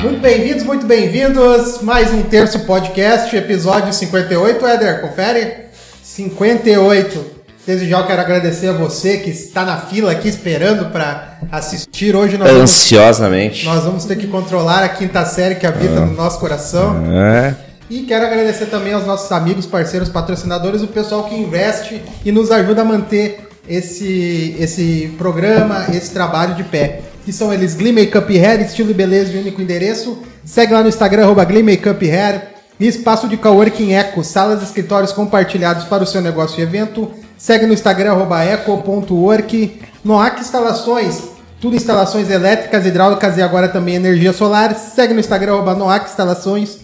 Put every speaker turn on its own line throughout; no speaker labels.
Muito bem-vindos, muito bem-vindos. Mais um terço podcast, episódio 58. Éder, confere? 58. Desde já eu quero agradecer a você que está na fila aqui esperando para assistir. Hoje nós vamos,
Ansiosamente.
nós vamos ter que controlar a quinta série que habita no nosso coração.
É.
E quero agradecer também aos nossos amigos, parceiros, patrocinadores, o pessoal que investe e nos ajuda a manter esse, esse programa, esse trabalho de pé. Que são eles Glee Makeup Hair, estilo e beleza de único endereço. Segue lá no Instagram, arroba Glee Makeup Hair. E Espaço de Coworking Eco, salas e escritórios compartilhados para o seu negócio e evento. Segue no Instagram, arroba eco.work. Noac Instalações, tudo instalações elétricas, hidráulicas e agora também energia solar. Segue no Instagram, arroba Noac Instalações.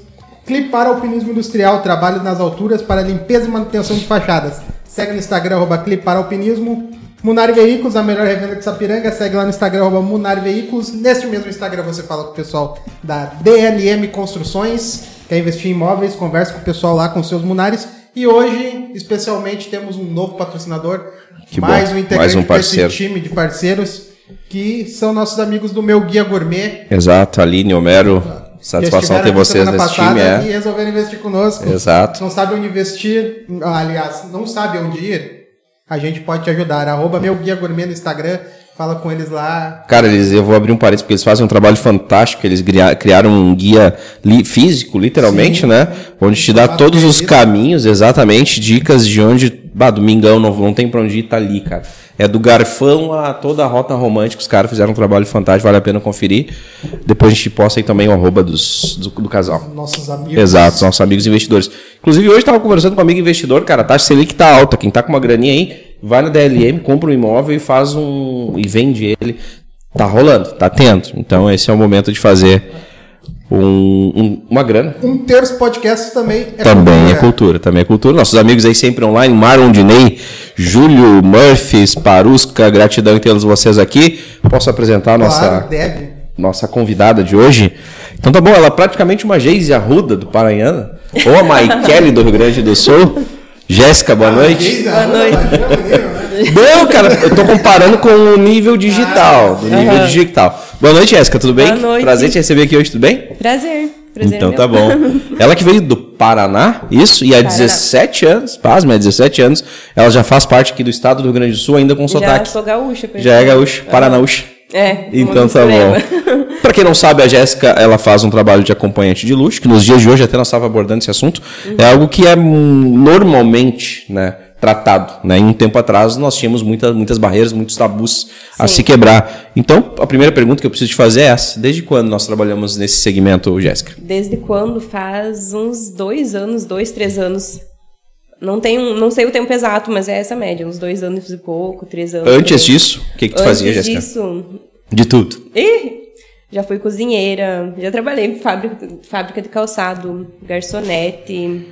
Clipe para Alpinismo Industrial, trabalho nas alturas para limpeza e manutenção de fachadas. Segue no Instagram, arroba Clipe para Alpinismo. Munari Veículos, a melhor revenda de Sapiranga. Segue lá no Instagram, arroba Munari Veículos. Neste mesmo Instagram você fala com o pessoal da DLM Construções. Quer investir em imóveis, conversa com o pessoal lá com seus Munares. E hoje, especialmente, temos um novo patrocinador.
Que
mais
bom,
um integrante
mais um
desse
parceiro.
time de parceiros. Que são nossos amigos do Meu Guia Gourmet.
Exato, Aline, Homero. Satisfação ter vocês nesse time,
E
é.
resolveram investir conosco.
Exato.
Não sabe onde investir, aliás, não sabe onde ir, a gente pode te ajudar. Arroba meu guia gourmet no Instagram, fala com eles lá.
Cara, eles, eu vou abrir um parênteses, porque eles fazem um trabalho fantástico. Eles cria- criaram um guia li- físico, literalmente,
Sim.
né? Onde te dá todos os caminhos, exatamente, dicas de onde. Bah, domingão não, não tem pra onde ir, tá ali, cara. É do Garfão a toda a rota romântica. Os caras fizeram um trabalho fantástico, vale a pena conferir. Depois a gente posta aí também o arroba dos, do, do casal.
Nossos amigos.
Exato, nossos amigos investidores. Inclusive, hoje estava conversando com um amigo investidor, cara, a taxa Selic tá alta. Quem tá com uma graninha aí, vai na DLM, compra um imóvel e faz um. e vende ele. Tá rolando, tá tendo. Então, esse é o momento de fazer um- um- uma grana.
Um terço podcast também é
também é
cultura.
cultura, também é cultura. Nossos amigos aí sempre online, Marlon Dinei, Júlio Murphys, Parusca, gratidão em tê-los vocês aqui. Posso apresentar a nossa
deve.
nossa convidada de hoje. Então tá bom, ela é praticamente uma Geise Arruda do Paranhana, ou a Maikele do Rio Grande do Sul. Jéssica, boa noite.
Boa
noite.
Não, cara, eu tô comparando com o nível digital, do nível
Aham.
digital. Boa noite, Jéssica, tudo bem?
Boa noite.
Prazer te receber aqui hoje, tudo bem?
Prazer. Prazer
então
meu.
tá bom. Ela que veio do Paraná, isso, e há
Paraná.
17 anos, pasma, há 17 anos, ela já faz parte aqui do estado do Rio Grande do Sul, ainda com
Já
sotaque.
sou gaúcha. por
Já é
exemplo.
gaúcho, paranaúcha.
É.
Então tá
extrema.
bom. Pra quem não sabe, a Jéssica, ela faz um trabalho de acompanhante de luxo, que nos dias de hoje até nós estava abordando esse assunto. É algo que é normalmente, né, tratado, né? Em um tempo atrás nós tínhamos muitas muitas barreiras, muitos tabus a
Sim.
se quebrar. Então, a primeira pergunta que eu preciso te fazer é essa: desde quando nós trabalhamos nesse segmento, Jéssica?
Desde quando? Faz uns dois anos, dois, três anos. Não tenho, não sei o tempo exato, mas é essa média, uns dois anos e pouco, três anos.
Antes
aí.
disso, o que que tu
Antes
fazia, Jéssica?
disso,
De tudo.
Ih, já fui cozinheira, já trabalhei em fábrica, fábrica de calçado, garçonete,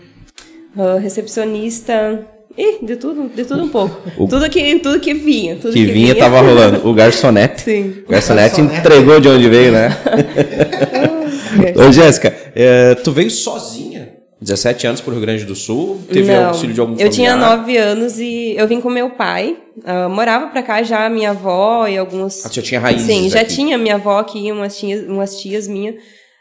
ah, recepcionista. Ih, de tudo, de tudo um pouco.
O-
Tudo que, tudo que vinha. Tudo
Que vinha tava rolando. O garçonete.
Sim.
O garçonete
Garçonete.
entregou de onde veio, né? Ô, Jéssica, é, tu veio sozinha? 17 anos pro Rio Grande do Sul? Teve
Não,
auxílio de algum
eu tinha
familiar?
nove anos e eu vim com meu pai. ah, morava pra cá já minha avó e alguns.
Ah, já tinha raízes
Sim, já
aqui.
tinha minha avó aqui, umas tias, umas tias minhas.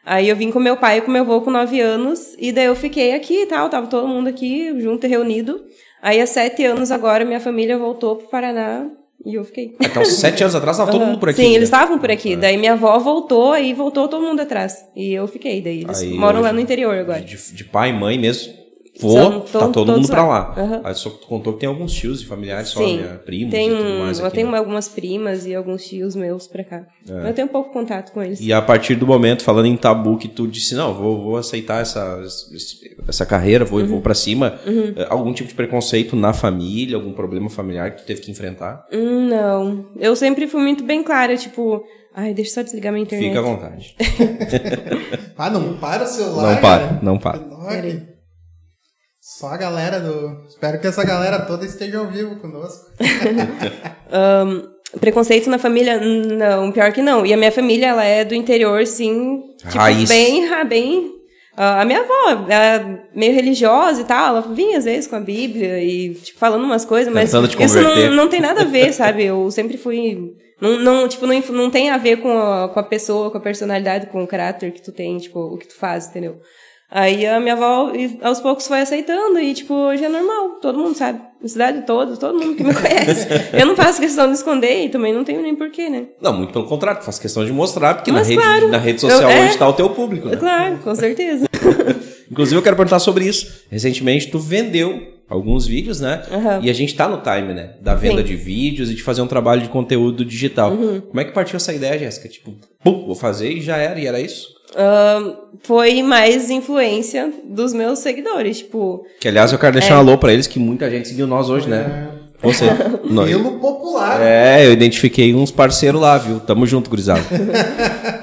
Aí eu vim com meu pai e com meu avô com nove anos. E daí eu fiquei aqui e tal, tava todo mundo aqui junto e reunido. Aí há sete anos agora minha família voltou pro Paraná e eu fiquei.
Então, sete anos atrás tava todo mundo por aqui.
Sim,
né?
eles estavam por aqui. Daí minha avó voltou, aí voltou todo mundo atrás. E eu fiquei. Daí eles
Aí
moram lá no interior agora.
De, de pai e mãe mesmo.
São
tá
to-
todo mundo pra
lá.
lá.
Aham.
Aí só tu contou que tem alguns tios e familiares só,
Sim.
né? primos
tem
e tudo
um,
mais
eu
aqui.
tenho
né?
algumas primas e alguns tios meus pra cá. Mas Eu tenho pouco contato com eles.
E a partir do momento, falando em tabu, que tu disse, não, vou, vou aceitar essa, essa carreira, vou,
Uhum.
vou pra cima, eh, algum tipo de preconceito na família, algum problema familiar que tu teve que enfrentar?
Hum, não. Eu sempre fui muito bem clara, tipo, ai, deixa eu só desligar minha internet.
Fica à vontade.
Ah, não para o celular.
Não para,
cara.
não para.
Só a galera do. Espero que essa galera toda esteja ao vivo conosco.
Ahn, preconceito na família? Não, pior que não. E a minha família, ela é do interior, sim. Tipo,
Raiz.
bem, bem. a minha avó, ela é meio religiosa e tal, ela vinha às vezes com a Bíblia e tipo, falando umas coisas, mas isso não, não tem nada a ver, sabe? Eu sempre fui Não, não, tipo, não, não tem a ver com a, com a pessoa, com a personalidade, com o caráter que tu tem, tipo, o que tu faz, entendeu? Aí a minha avó, aos poucos, foi aceitando e, tipo, hoje é normal, todo mundo sabe. A cidade toda, todo mundo que me conhece. Eu não faço questão de esconder e também não tenho nem porquê, né?
Não, muito pelo contrário, faz questão de mostrar, porque na
Mas
rede,
claro.
na rede social
Eu- é.
hoje está o teu público, né?
Claro, com certeza.
Inclusive, eu quero perguntar sobre isso. Recentemente, tu vendeu alguns vídeos, né?
Aham.
E a gente tá no time, né? Da venda
Sim. Uhum.
de vídeos e de fazer um trabalho de conteúdo digital. Como é que partiu essa ideia, Jéssica? Tipo, pum, vou fazer e já era, e era isso?
Ahn, foi mais influência dos meus seguidores, tipo...
Que, aliás, eu quero deixar
É.
um alô pra eles, que muita gente seguiu nós hoje, né? Você. Nós.
Pelo popular.
É, eu identifiquei uns parceiros lá, viu? Tamo junto, gurizada.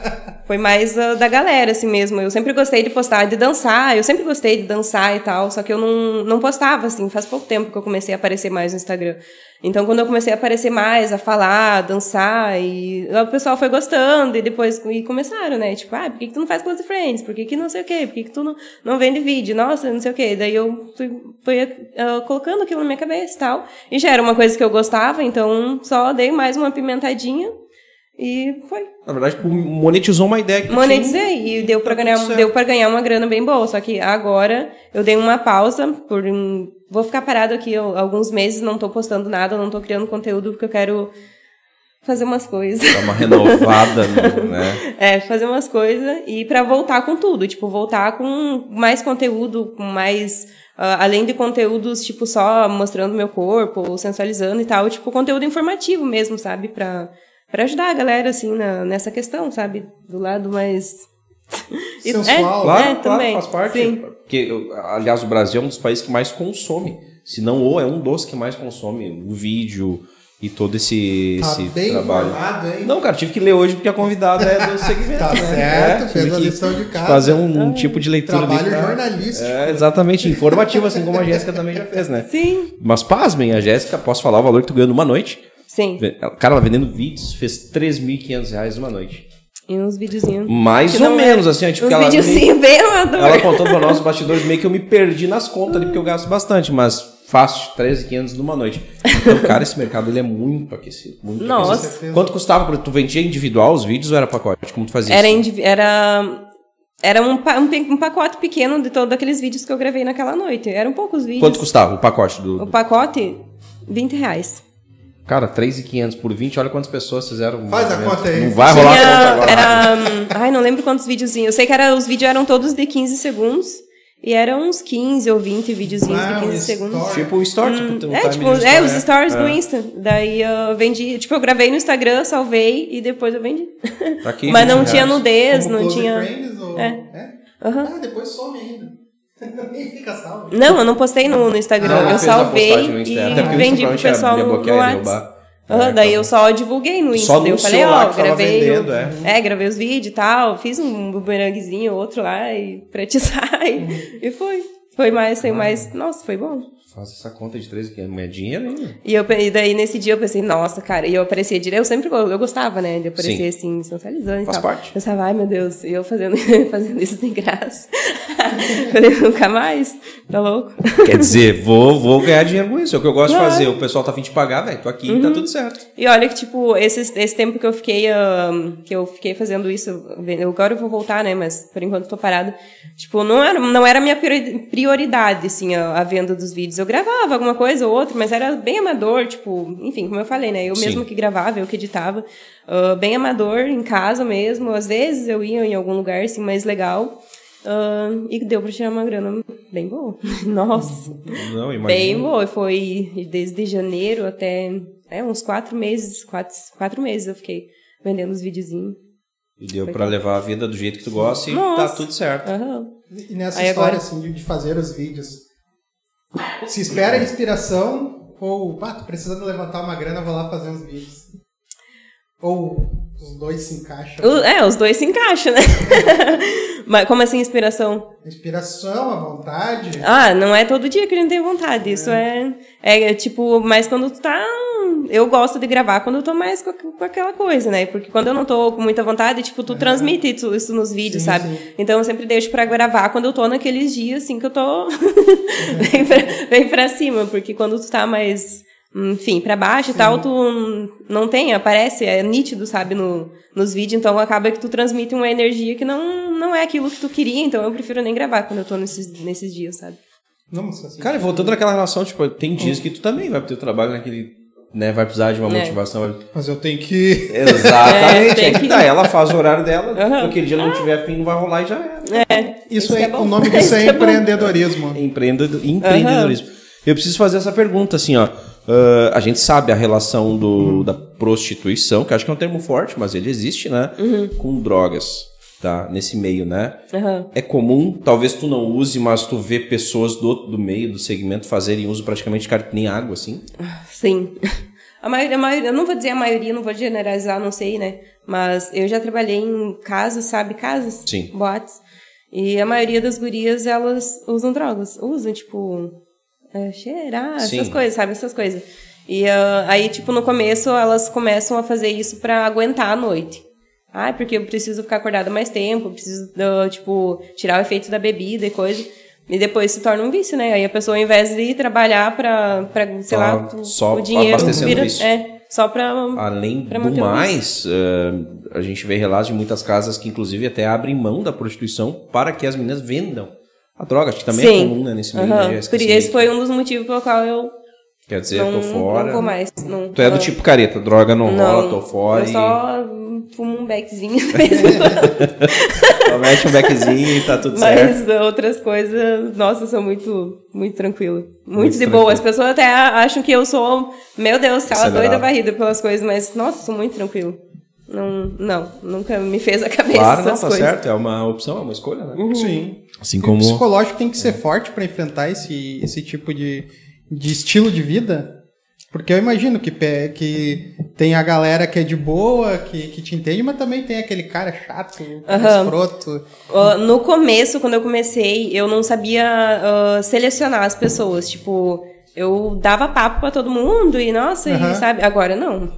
Foi mais ah, da galera, assim mesmo. Eu sempre gostei de postar, de dançar. Eu sempre gostei de dançar e tal. Só que eu não, não postava, assim. Faz pouco tempo que eu comecei a aparecer mais no Instagram. Então, quando eu comecei a aparecer mais, a falar, a dançar, e o pessoal foi gostando. E depois e começaram, né? Tipo, ah, por que, que tu não faz close friends? Por que, que não sei o quê? Por que, que tu não, não vende vídeo? Nossa, não sei o quê. Daí eu fui, fui ah, colocando aquilo na minha cabeça e tal. E já era uma coisa que eu gostava, então só dei mais uma pimentadinha. E foi.
Na verdade, tipo, monetizou uma ideia que
Monetizei e deu pra
Tá
ganhar,
certo.
deu para ganhar uma grana bem boa. Só que agora eu dei uma pausa por um, vou ficar parado aqui al- alguns meses, não tô postando nada, não tô criando conteúdo porque eu quero fazer umas coisas.
tinha. Dá uma renovada, né?
É, fazer umas coisas e pra voltar com tudo, tipo, voltar com mais conteúdo, com mais ah, além de conteúdos tipo só mostrando meu corpo, ou sensualizando e tal, tipo conteúdo informativo mesmo, sabe, Pra para ajudar a galera assim na, nessa questão, sabe, do lado mais E-
Sensual.
é,
Claro,
é,
claro,
também.
faz parte.
Sim.
Porque, aliás, o Brasil é um dos países que mais consome. Se não, ou é um dos que mais consome o vídeo e todo esse,
Tá
esse
bem
trabalho.
informado, hein?
Não, cara, tive que ler hoje porque a convidada é do segmento.
Tá
né?
certo,
É,
fez a lição de casa.
Fazer um, um tipo de leitura
Trabalho
pra-
jornalístico.
É, exatamente, informativo, assim como a Jéssica também já fez, né?
Sim.
Mas pasmem, a Jéssica, posso falar o valor que tu ganhou numa noite?
Sim.
Cara, ela vendendo vídeos, fez 3.500 reais numa noite.
E uns videozinhos.
Mais ou
é-
menos, assim, ó, tipo,
uns videozinhos bem amador.
ela contando pra nós os bastidores, meio que eu me perdi nas contas ali, porque eu gasto bastante, mas fácil, 13,500 numa noite. Então, cara, esse mercado ele é muito aquecido. Muito
Nossa.
aquecido. Quanto custava? Tu vendia individual os vídeos ou era pacote? Como tu fazia
Era,
isso?
era, era um, pa- um, um pacote pequeno de todos aqueles vídeos que eu gravei naquela noite. Eram poucos vídeos.
Quanto custava o pacote do...
O pacote, 20 reais.
Cara, 3,500 por 20, olha quantas pessoas fizeram.
Faz a
movimento.
conta aí.
Não vai rolar a
Tinha-
conta agora.
era, hum, ai, não lembro quantos videozinhos. Eu sei que era, os vídeos eram todos de 15 segundos. E eram uns 15 ou 20 videozinhos
Ah,
de
um
15 segundos.
story.
Tipo o story, tipo, tem um
É, tipo, é,
story,
os
né?
stories do
É.
Insta. Daí eu vendi. Tipo, eu gravei no Instagram, salvei e depois eu vendi.
Tá aqui,
Mas não
20
tinha
reais.
nudez,
Como
não tinha.
Friends, ou...
É.
é?
Aham.
Ah, depois some ainda. Nem fica salvo.
Não, eu não postei no, no Instagram.
Ah,
eu salvei
no
e
Até
vendi pro pessoal no, no WhatsApp.
É,
daí
então.
eu só divulguei no Insta. Eu falei, ó,
tava
gravei.
vendendo,
o-
é.
gravei os vídeos e tal. Fiz um bumeranguezinho, outro lá, e pra te sair.
Uhum.
E foi. Foi mais, foi mais. Nossa, foi bom.
Faz essa conta de 13,500. Não é dinheiro ainda.
E, eu, e daí nesse dia eu pensei, nossa, cara, e eu aparecia direto, eu sempre eu gostava, né, de aparecer assim, sensualizando e
Faz
tal.
parte.
Eu pensava, ai meu Deus, e eu fazendo, fazendo isso de graça. Falei, nunca mais, tá louco?
Quer dizer, vou, vou ganhar dinheiro com isso. É o que eu gosto de fazer. O pessoal tá afim de pagar, velho. Tô aqui e tá tudo certo.
E olha que, tipo, esse, esse tempo que eu fiquei, que eu fiquei fazendo isso, eu- agora eu vou voltar, né, mas por enquanto tô parada. Tipo, não era, não era a minha priori- prioridade, assim, a, a venda dos vídeos. Eu gravava alguma coisa ou outra, mas era bem amador, tipo, enfim, como eu falei, né, eu
Sim.
mesmo que gravava, eu que editava, ah, bem amador, em casa mesmo. Às vezes eu ia em algum lugar, assim, mais legal. ah, e deu pra tirar uma grana bem boa. Nossa.
Não, imagina.
Bem boa, foi desde janeiro até é, uns quatro meses, quatro, quatro meses eu fiquei vendendo os videozinhos.
E deu pra levar a vida do jeito que tu gosta e
Nossa.
tá tudo certo.
Aham.
E nessa
Aí
história,
agora-
assim, de fazer os vídeos, se espera inspiração ou, ah, tô precisando levantar uma grana, vou lá fazer uns vídeos. Ou os dois se encaixam.
O- É, os dois se encaixam, né? Mas como assim, inspiração?
Inspiração, à vontade.
Ah, não é todo dia que a gente tem vontade. Isso é, é, tipo, mais quando tu tá. Eu gosto de gravar quando eu tô mais com, com aquela coisa, né? Porque quando eu não tô com muita vontade, tipo, tu transmite isso, isso nos vídeos,
Sim,
sabe?
sim.
Então eu sempre deixo pra gravar quando eu tô naqueles dias, assim, que eu tô bem, pra, bem pra cima. Porque quando tu tá mais. Enfim, pra baixo e tal, tu não tem, aparece, é nítido, sabe, no, nos vídeos, então acaba que tu transmite uma energia que não, não é aquilo que tu queria, então eu prefiro nem gravar quando eu tô nesses, nesses dias, sabe?
Vamos assim.
Cara, e voltando naquela relação, tipo, tem dias que tu também vai pro teu trabalho naquele. Né, vai precisar de uma
É.
motivação.
Mas eu tenho que.
Exatamente.
É,
é que tá, ela faz o horário dela,
Aham.
aquele dia não tiver fim, não vai rolar e já era.
Isso,
Isso
é,
é
o nome disso
Isso
é
é
empreendedorismo.
Empreendedor, empreendedorismo. Eu preciso fazer essa pergunta, assim, ó. Ah, a gente sabe a relação do, da prostituição, que acho que é um termo forte, mas ele existe, né? Com drogas, tá? Nesse meio, né?
Aham.
É comum, talvez tu não use, mas tu vê pessoas do, do meio, do segmento, fazerem uso praticamente que nem água, assim.
Sim. A maioria, a maioria, eu não vou dizer a maioria, não vou generalizar, não sei, né? Mas eu já trabalhei em casas, sabe? Casas?
Sim.
Boates. E a maioria das gurias, elas usam drogas. Usam, tipo, é, cheirar,
Sim.
essas coisas, sabe? Essas coisas. E ah, aí, tipo, no começo, elas começam a fazer isso pra aguentar a noite. Ah, porque eu preciso ficar acordada mais tempo, preciso, ah, tipo, tirar o efeito da bebida e coisa. E depois se torna um vício, né? Aí a pessoa, ao invés de ir trabalhar pra, pra sei
Tá
lá, tu-
só
o dinheiro vira...
vício.
É, só pra...
Além
Pra
do
o
mais, eh, a gente vê relatos de muitas casas que, inclusive, até abrem mão da prostituição para que as meninas vendam a droga. Acho que também é
Sim.
comum, né, nesse meio,
Aham.
né, Esse
foi um dos motivos pelo qual eu
Quer dizer,
não,
tô fora.
não vou mais. Não,
Tu é do
não.
tipo careta, droga não, rola, tô fora
Eu
e
só fumo um beckzinho quando.
só mete um beckzinho e tá tudo certo.
Mas outras coisas, nossa, eu sou muito, muito tranquila. Muito, de
tranquila.
boa. As pessoas até acham que eu sou, meu Deus, ela doida varrida pelas coisas, mas nossa, sou muito tranquila. Não, não, nunca me fez a cabeça
Claro, não, tá
coisas. Uhum.
certo. É uma opção, é uma escolha, né?
Sim.
Assim
O psicológico tem que ser forte pra enfrentar esse, esse tipo de, de estilo de vida. Porque eu imagino que, que tem a galera que é de boa, que, que te entende, mas também tem aquele cara chato,
Aham.
escroto.
Ah, no começo, quando eu comecei, eu não sabia ah, selecionar as pessoas. Tipo, eu dava papo pra todo mundo e, nossa,
Aham.
e, sabe? Agora não.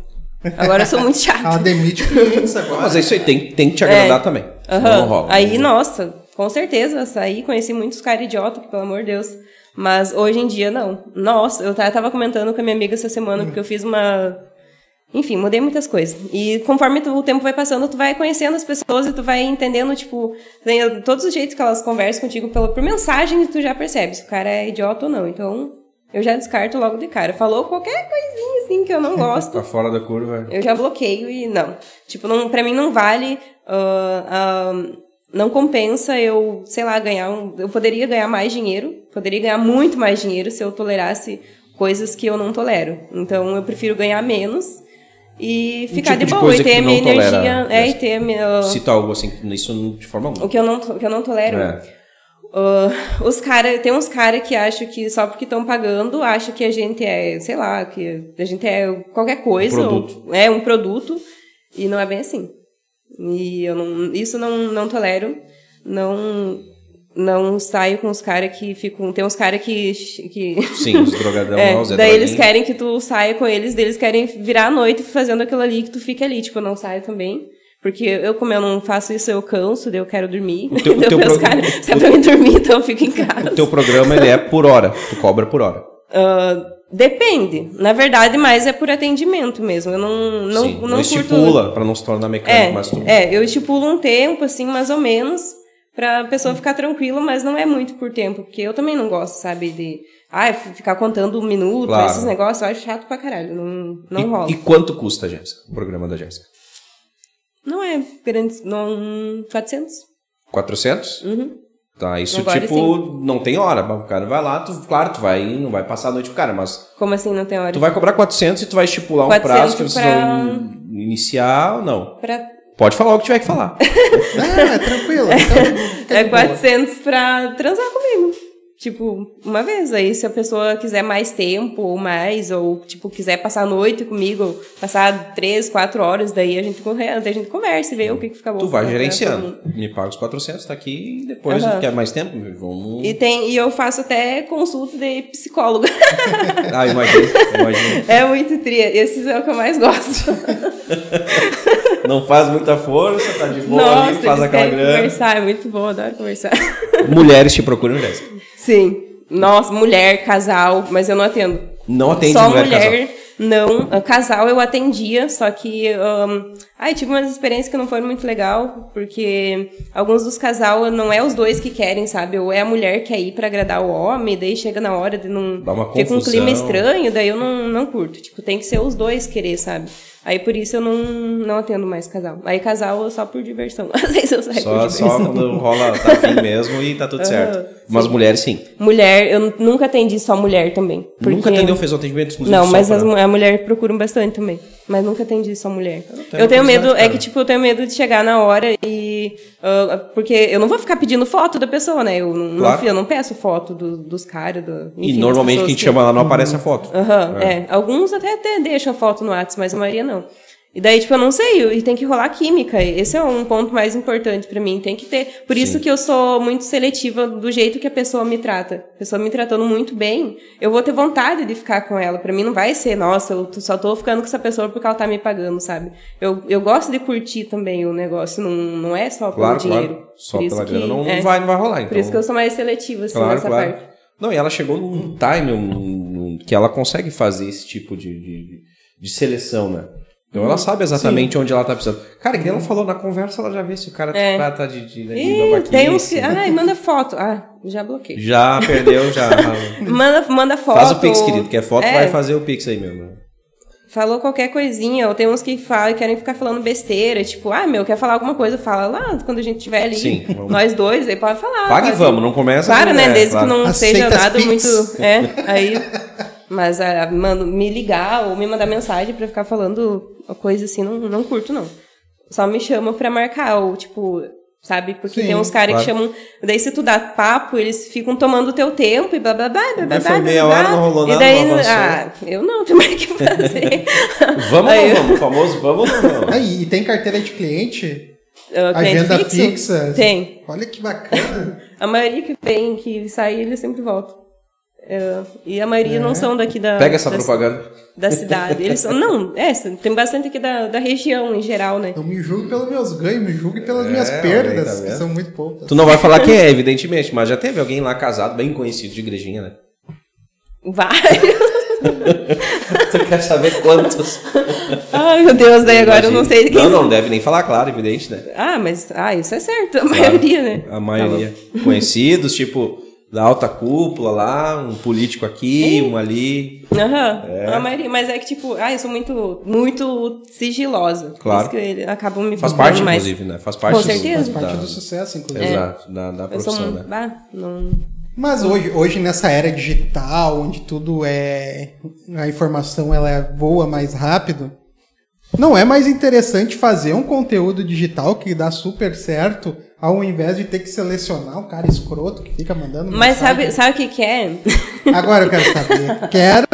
Agora eu sou muito chata.
Ela demite clientes agora.
Mas é isso aí, tem, tem que te agradar
É.
também.
Aham.
Não rola.
Aí, nossa, com certeza, saí, conheci muitos caras idiota, pelo amor de Deus. Mas hoje em dia, não. Nossa, eu ta- tava comentando com a minha amiga essa semana, porque eu fiz uma. Enfim, mudei muitas coisas. E conforme tu- o tempo vai passando, tu vai conhecendo as pessoas e tu vai entendendo, tipo, todos os jeitos que elas conversam contigo pela, por mensagem, tu já percebe se o cara é idiota ou não. Então, eu já descarto logo de cara. Falou qualquer coisinha assim que eu não gosto.
Tá fora da curva.
Eu já bloqueio e não. Tipo, não, pra mim não vale. ah, ah, não compensa eu, sei lá, ganhar um. Eu poderia ganhar mais dinheiro, poderia ganhar muito mais dinheiro se eu tolerasse coisas que eu não tolero. Então eu prefiro ganhar menos e ficar
tipo
de
de
boa
coisa
e
que
ter a minha energia. é, e ter a minha.
Cita algo assim, isso de forma
O
alguma.
que eu não, o que eu não tolero.
É.
Ah, os cara, tem uns caras que acham que só porque estão pagando, acham que a gente é, sei lá, que a gente é qualquer coisa.
produto.
ou- é um produto. E não é bem assim. E eu não, isso não, não tolero. Não, não saio com os caras que ficam. Tem uns caras que. que
Sim, os drogadão
é,
lá, os Zé
daí eles querem que tu saia com eles, daí eles querem virar a noite fazendo aquilo ali que tu fique ali. Tipo, eu não saio também. Porque eu, como eu não faço isso, eu canso, daí eu quero dormir.
teu- o teu
eu penso,
programa-
cara, se é pra mim dormir, então eu fico em casa.
O teu programa, ele é por hora. Tu cobra por hora.
Ah, depende. Na verdade, mais é por atendimento mesmo. Eu não, não,
Sim,
não,
não
curto...
estipula pra não se tornar mecânico,
É,
mas tu...
é, eu estipulo um tempo, assim, mais ou menos, pra pessoa ficar tranquila, mas não é muito por tempo, porque eu também não gosto, sabe, de ah, ficar contando um minuto,
Claro.
esses negócios, eu acho chato pra caralho, não, não
e,
rola.
e quanto custa, Jéssica, o programa da Jéssica?
Não é grande, não, 400?
400?
Uhum.
Tá, isso
Agora
tipo, não tem hora. O cara vai lá, tu, claro, tu vai, não vai passar a noite com o cara, mas
Como assim não tem hora?
tu vai cobrar 400 e tu vai estipular um
400
prazo que vocês
pra-
vão iniciar ou não.
Pra...
Pode falar o que tiver que falar.
Ah, é tranquilo. Então, fica
É
de boa.
400 pra transar comigo. Tipo, uma vez. Aí, se a pessoa quiser mais tempo ou mais, ou, tipo, quiser passar a noite comigo, passar três, quatro horas, daí a gente, daí a gente conversa e vê o que, que fica bom.
tu vai gerenciando. Me paga os 400, tá aqui, e depois,
Aham.
quer mais tempo? Vamos...
E, tem, e eu faço até consulta de psicólogo.
Ah, imagina, imagina.
é muito tria. Esses é o que eu mais gosto.
Não faz muita força, tá de boa
Nossa,
ali, faz aquela grana.
conversar. É muito bom, adoro conversar.
Mulheres te procuram, Jéssica.
Sim. Nossa, mulher, casal, mas eu não atendo.
Não atende
só
mulher,
mulher,
casal.
não. Ah, Casal eu atendia, só que. Um, ai, tive umas experiências que não foram muito legal, porque alguns dos casal não é os dois que querem, sabe? Ou é a mulher que quer ir pra agradar o homem, daí chega na hora de não.
Dá uma
Fica um
confusão.
clima estranho, daí eu não, não curto. Tipo, tem que ser os dois querer, sabe? Aí por isso eu não, não atendo mais casal. Aí casal só por diversão. Às vezes eu saio
Só,
por
só
diversão.
quando rola, tá afim mesmo e tá tudo certo. Mas mulheres, sim.
Mulher, eu nunca atendi só mulher também.
Nunca atendeu, fez um atendimento exclusivo
Não,
só
mas as, a mulher procuram bastante também. Mas nunca atendi só mulher.
tenho
Eu tenho medo,
curiosidade,
é
cara.
que tipo, eu tenho medo de chegar na hora e. ah, porque eu não vou ficar pedindo foto da pessoa, né? Eu não,
Claro.
eu não peço foto do- dos caras. Do,
E normalmente quem te
que-
chama lá não aparece a foto.
Aham, é. Alguns até, até deixam foto no WhatsApp, mas a maioria não. E daí, tipo, eu não sei, e tem que rolar química. Esse é um ponto mais importante pra mim. Tem que ter. Por isso
Sim.
que eu sou muito seletiva do jeito que a pessoa me trata. A pessoa me tratando muito bem, eu vou ter vontade de ficar com ela. Pra mim não vai ser, nossa, eu só tô ficando com essa pessoa porque ela tá me pagando, sabe? Eu, eu gosto de curtir também o negócio, não, não é só pelo
Claro,
dinheiro.
claro. Só
Por isso
pela grana não,
é.
vai, não vai rolar. Então.
Por isso que eu sou mais seletiva, assim,
Claro,
nessa
claro.
parte.
Não, e ela chegou num time num- num- que ela consegue fazer esse tipo de, de, de seleção, né? Então ela sabe exatamente onde ela tá precisando. Cara, que ela falou na conversa, ela já vê se o cara
É.
trata de, de, de
Ih, tem uns que. Ai, manda foto. Ah, já bloqueei.
Já perdeu, já.
Manda, manda foto.
Faz o Pix, querido. Quer foto,
É,
vai fazer o Pix aí mesmo.
Falou qualquer coisinha. Ou tem uns que falam, querem ficar falando besteira. Tipo, ah, meu, quer falar alguma coisa? Fala lá quando a gente estiver ali.
Sim, vamos.
Nós dois, aí pode falar.
Pague e vamos, não começa
Claro, né?
é,
Desde
claro.
que não
Aceita
seja nada muito. É, aí. Mas ah, mano, me ligar ou me mandar mensagem pra ficar falando coisa assim, não, não curto, não. Só me chama pra marcar, ou tipo, sabe? Porque
Sim,
tem uns caras
claro.
que chamam. Daí, se tu dá papo, eles ficam tomando o teu tempo e blá blá blá blá blá.
Daí foi
blá,
meia
blá,
hora,
blá.
não rolou
E
nada,
daí,
não
ah, eu não, tem mais o que fazer.
Vamos ou não vamos? O famoso vamos ou não vamos?
Aí, e tem carteira de cliente?
Cliente
agenda fixa?
Tem.
Olha que bacana.
A maioria que vem, que sai, eles sempre voltam. É, e a maioria não são daqui da,
Pega essa
da,
propaganda.
da cidade. Eles são. Não, é, tem bastante aqui da, da região em geral, né?
Eu me julgo pelos meus ganhos, me julgue pelas
É,
minhas perdas,
tá
que são muito poucas.
Tu não vai falar quem é, evidentemente, mas já teve alguém lá casado, bem conhecido de igrejinha, né?
Vários.
Tu quer saber quantos?
Ai, meu Deus, daí agora eu não sei de quem.
Não, não deve nem falar, claro, evidente, né?
Ah, mas ah, isso é certo, a maioria, né?
A maioria. Conhecidos, tipo, da alta cúpula lá, um político aqui, um ali.
Aham,
É.
a maioria. Mas é que, tipo, ah, eu sou muito, muito sigilosa. Por
Claro.
isso que eles acabam me
Faz parte,
mais.
inclusive, né? Faz parte
Com
do-
certeza.
Faz parte
da-
do sucesso, inclusive.
Exato, da, da
Eu sou
profissão,
muito.
né?
Ah, não.
Mas hoje, hoje nessa era digital, onde tudo é. a informação ela voa mais rápido, não é mais interessante fazer um conteúdo digital que dá super certo, ao invés de ter que selecionar o cara escroto que fica mandando.
Mas
mensagem?
sabe, sabe o que, que é?
Agora eu quero saber. Quero.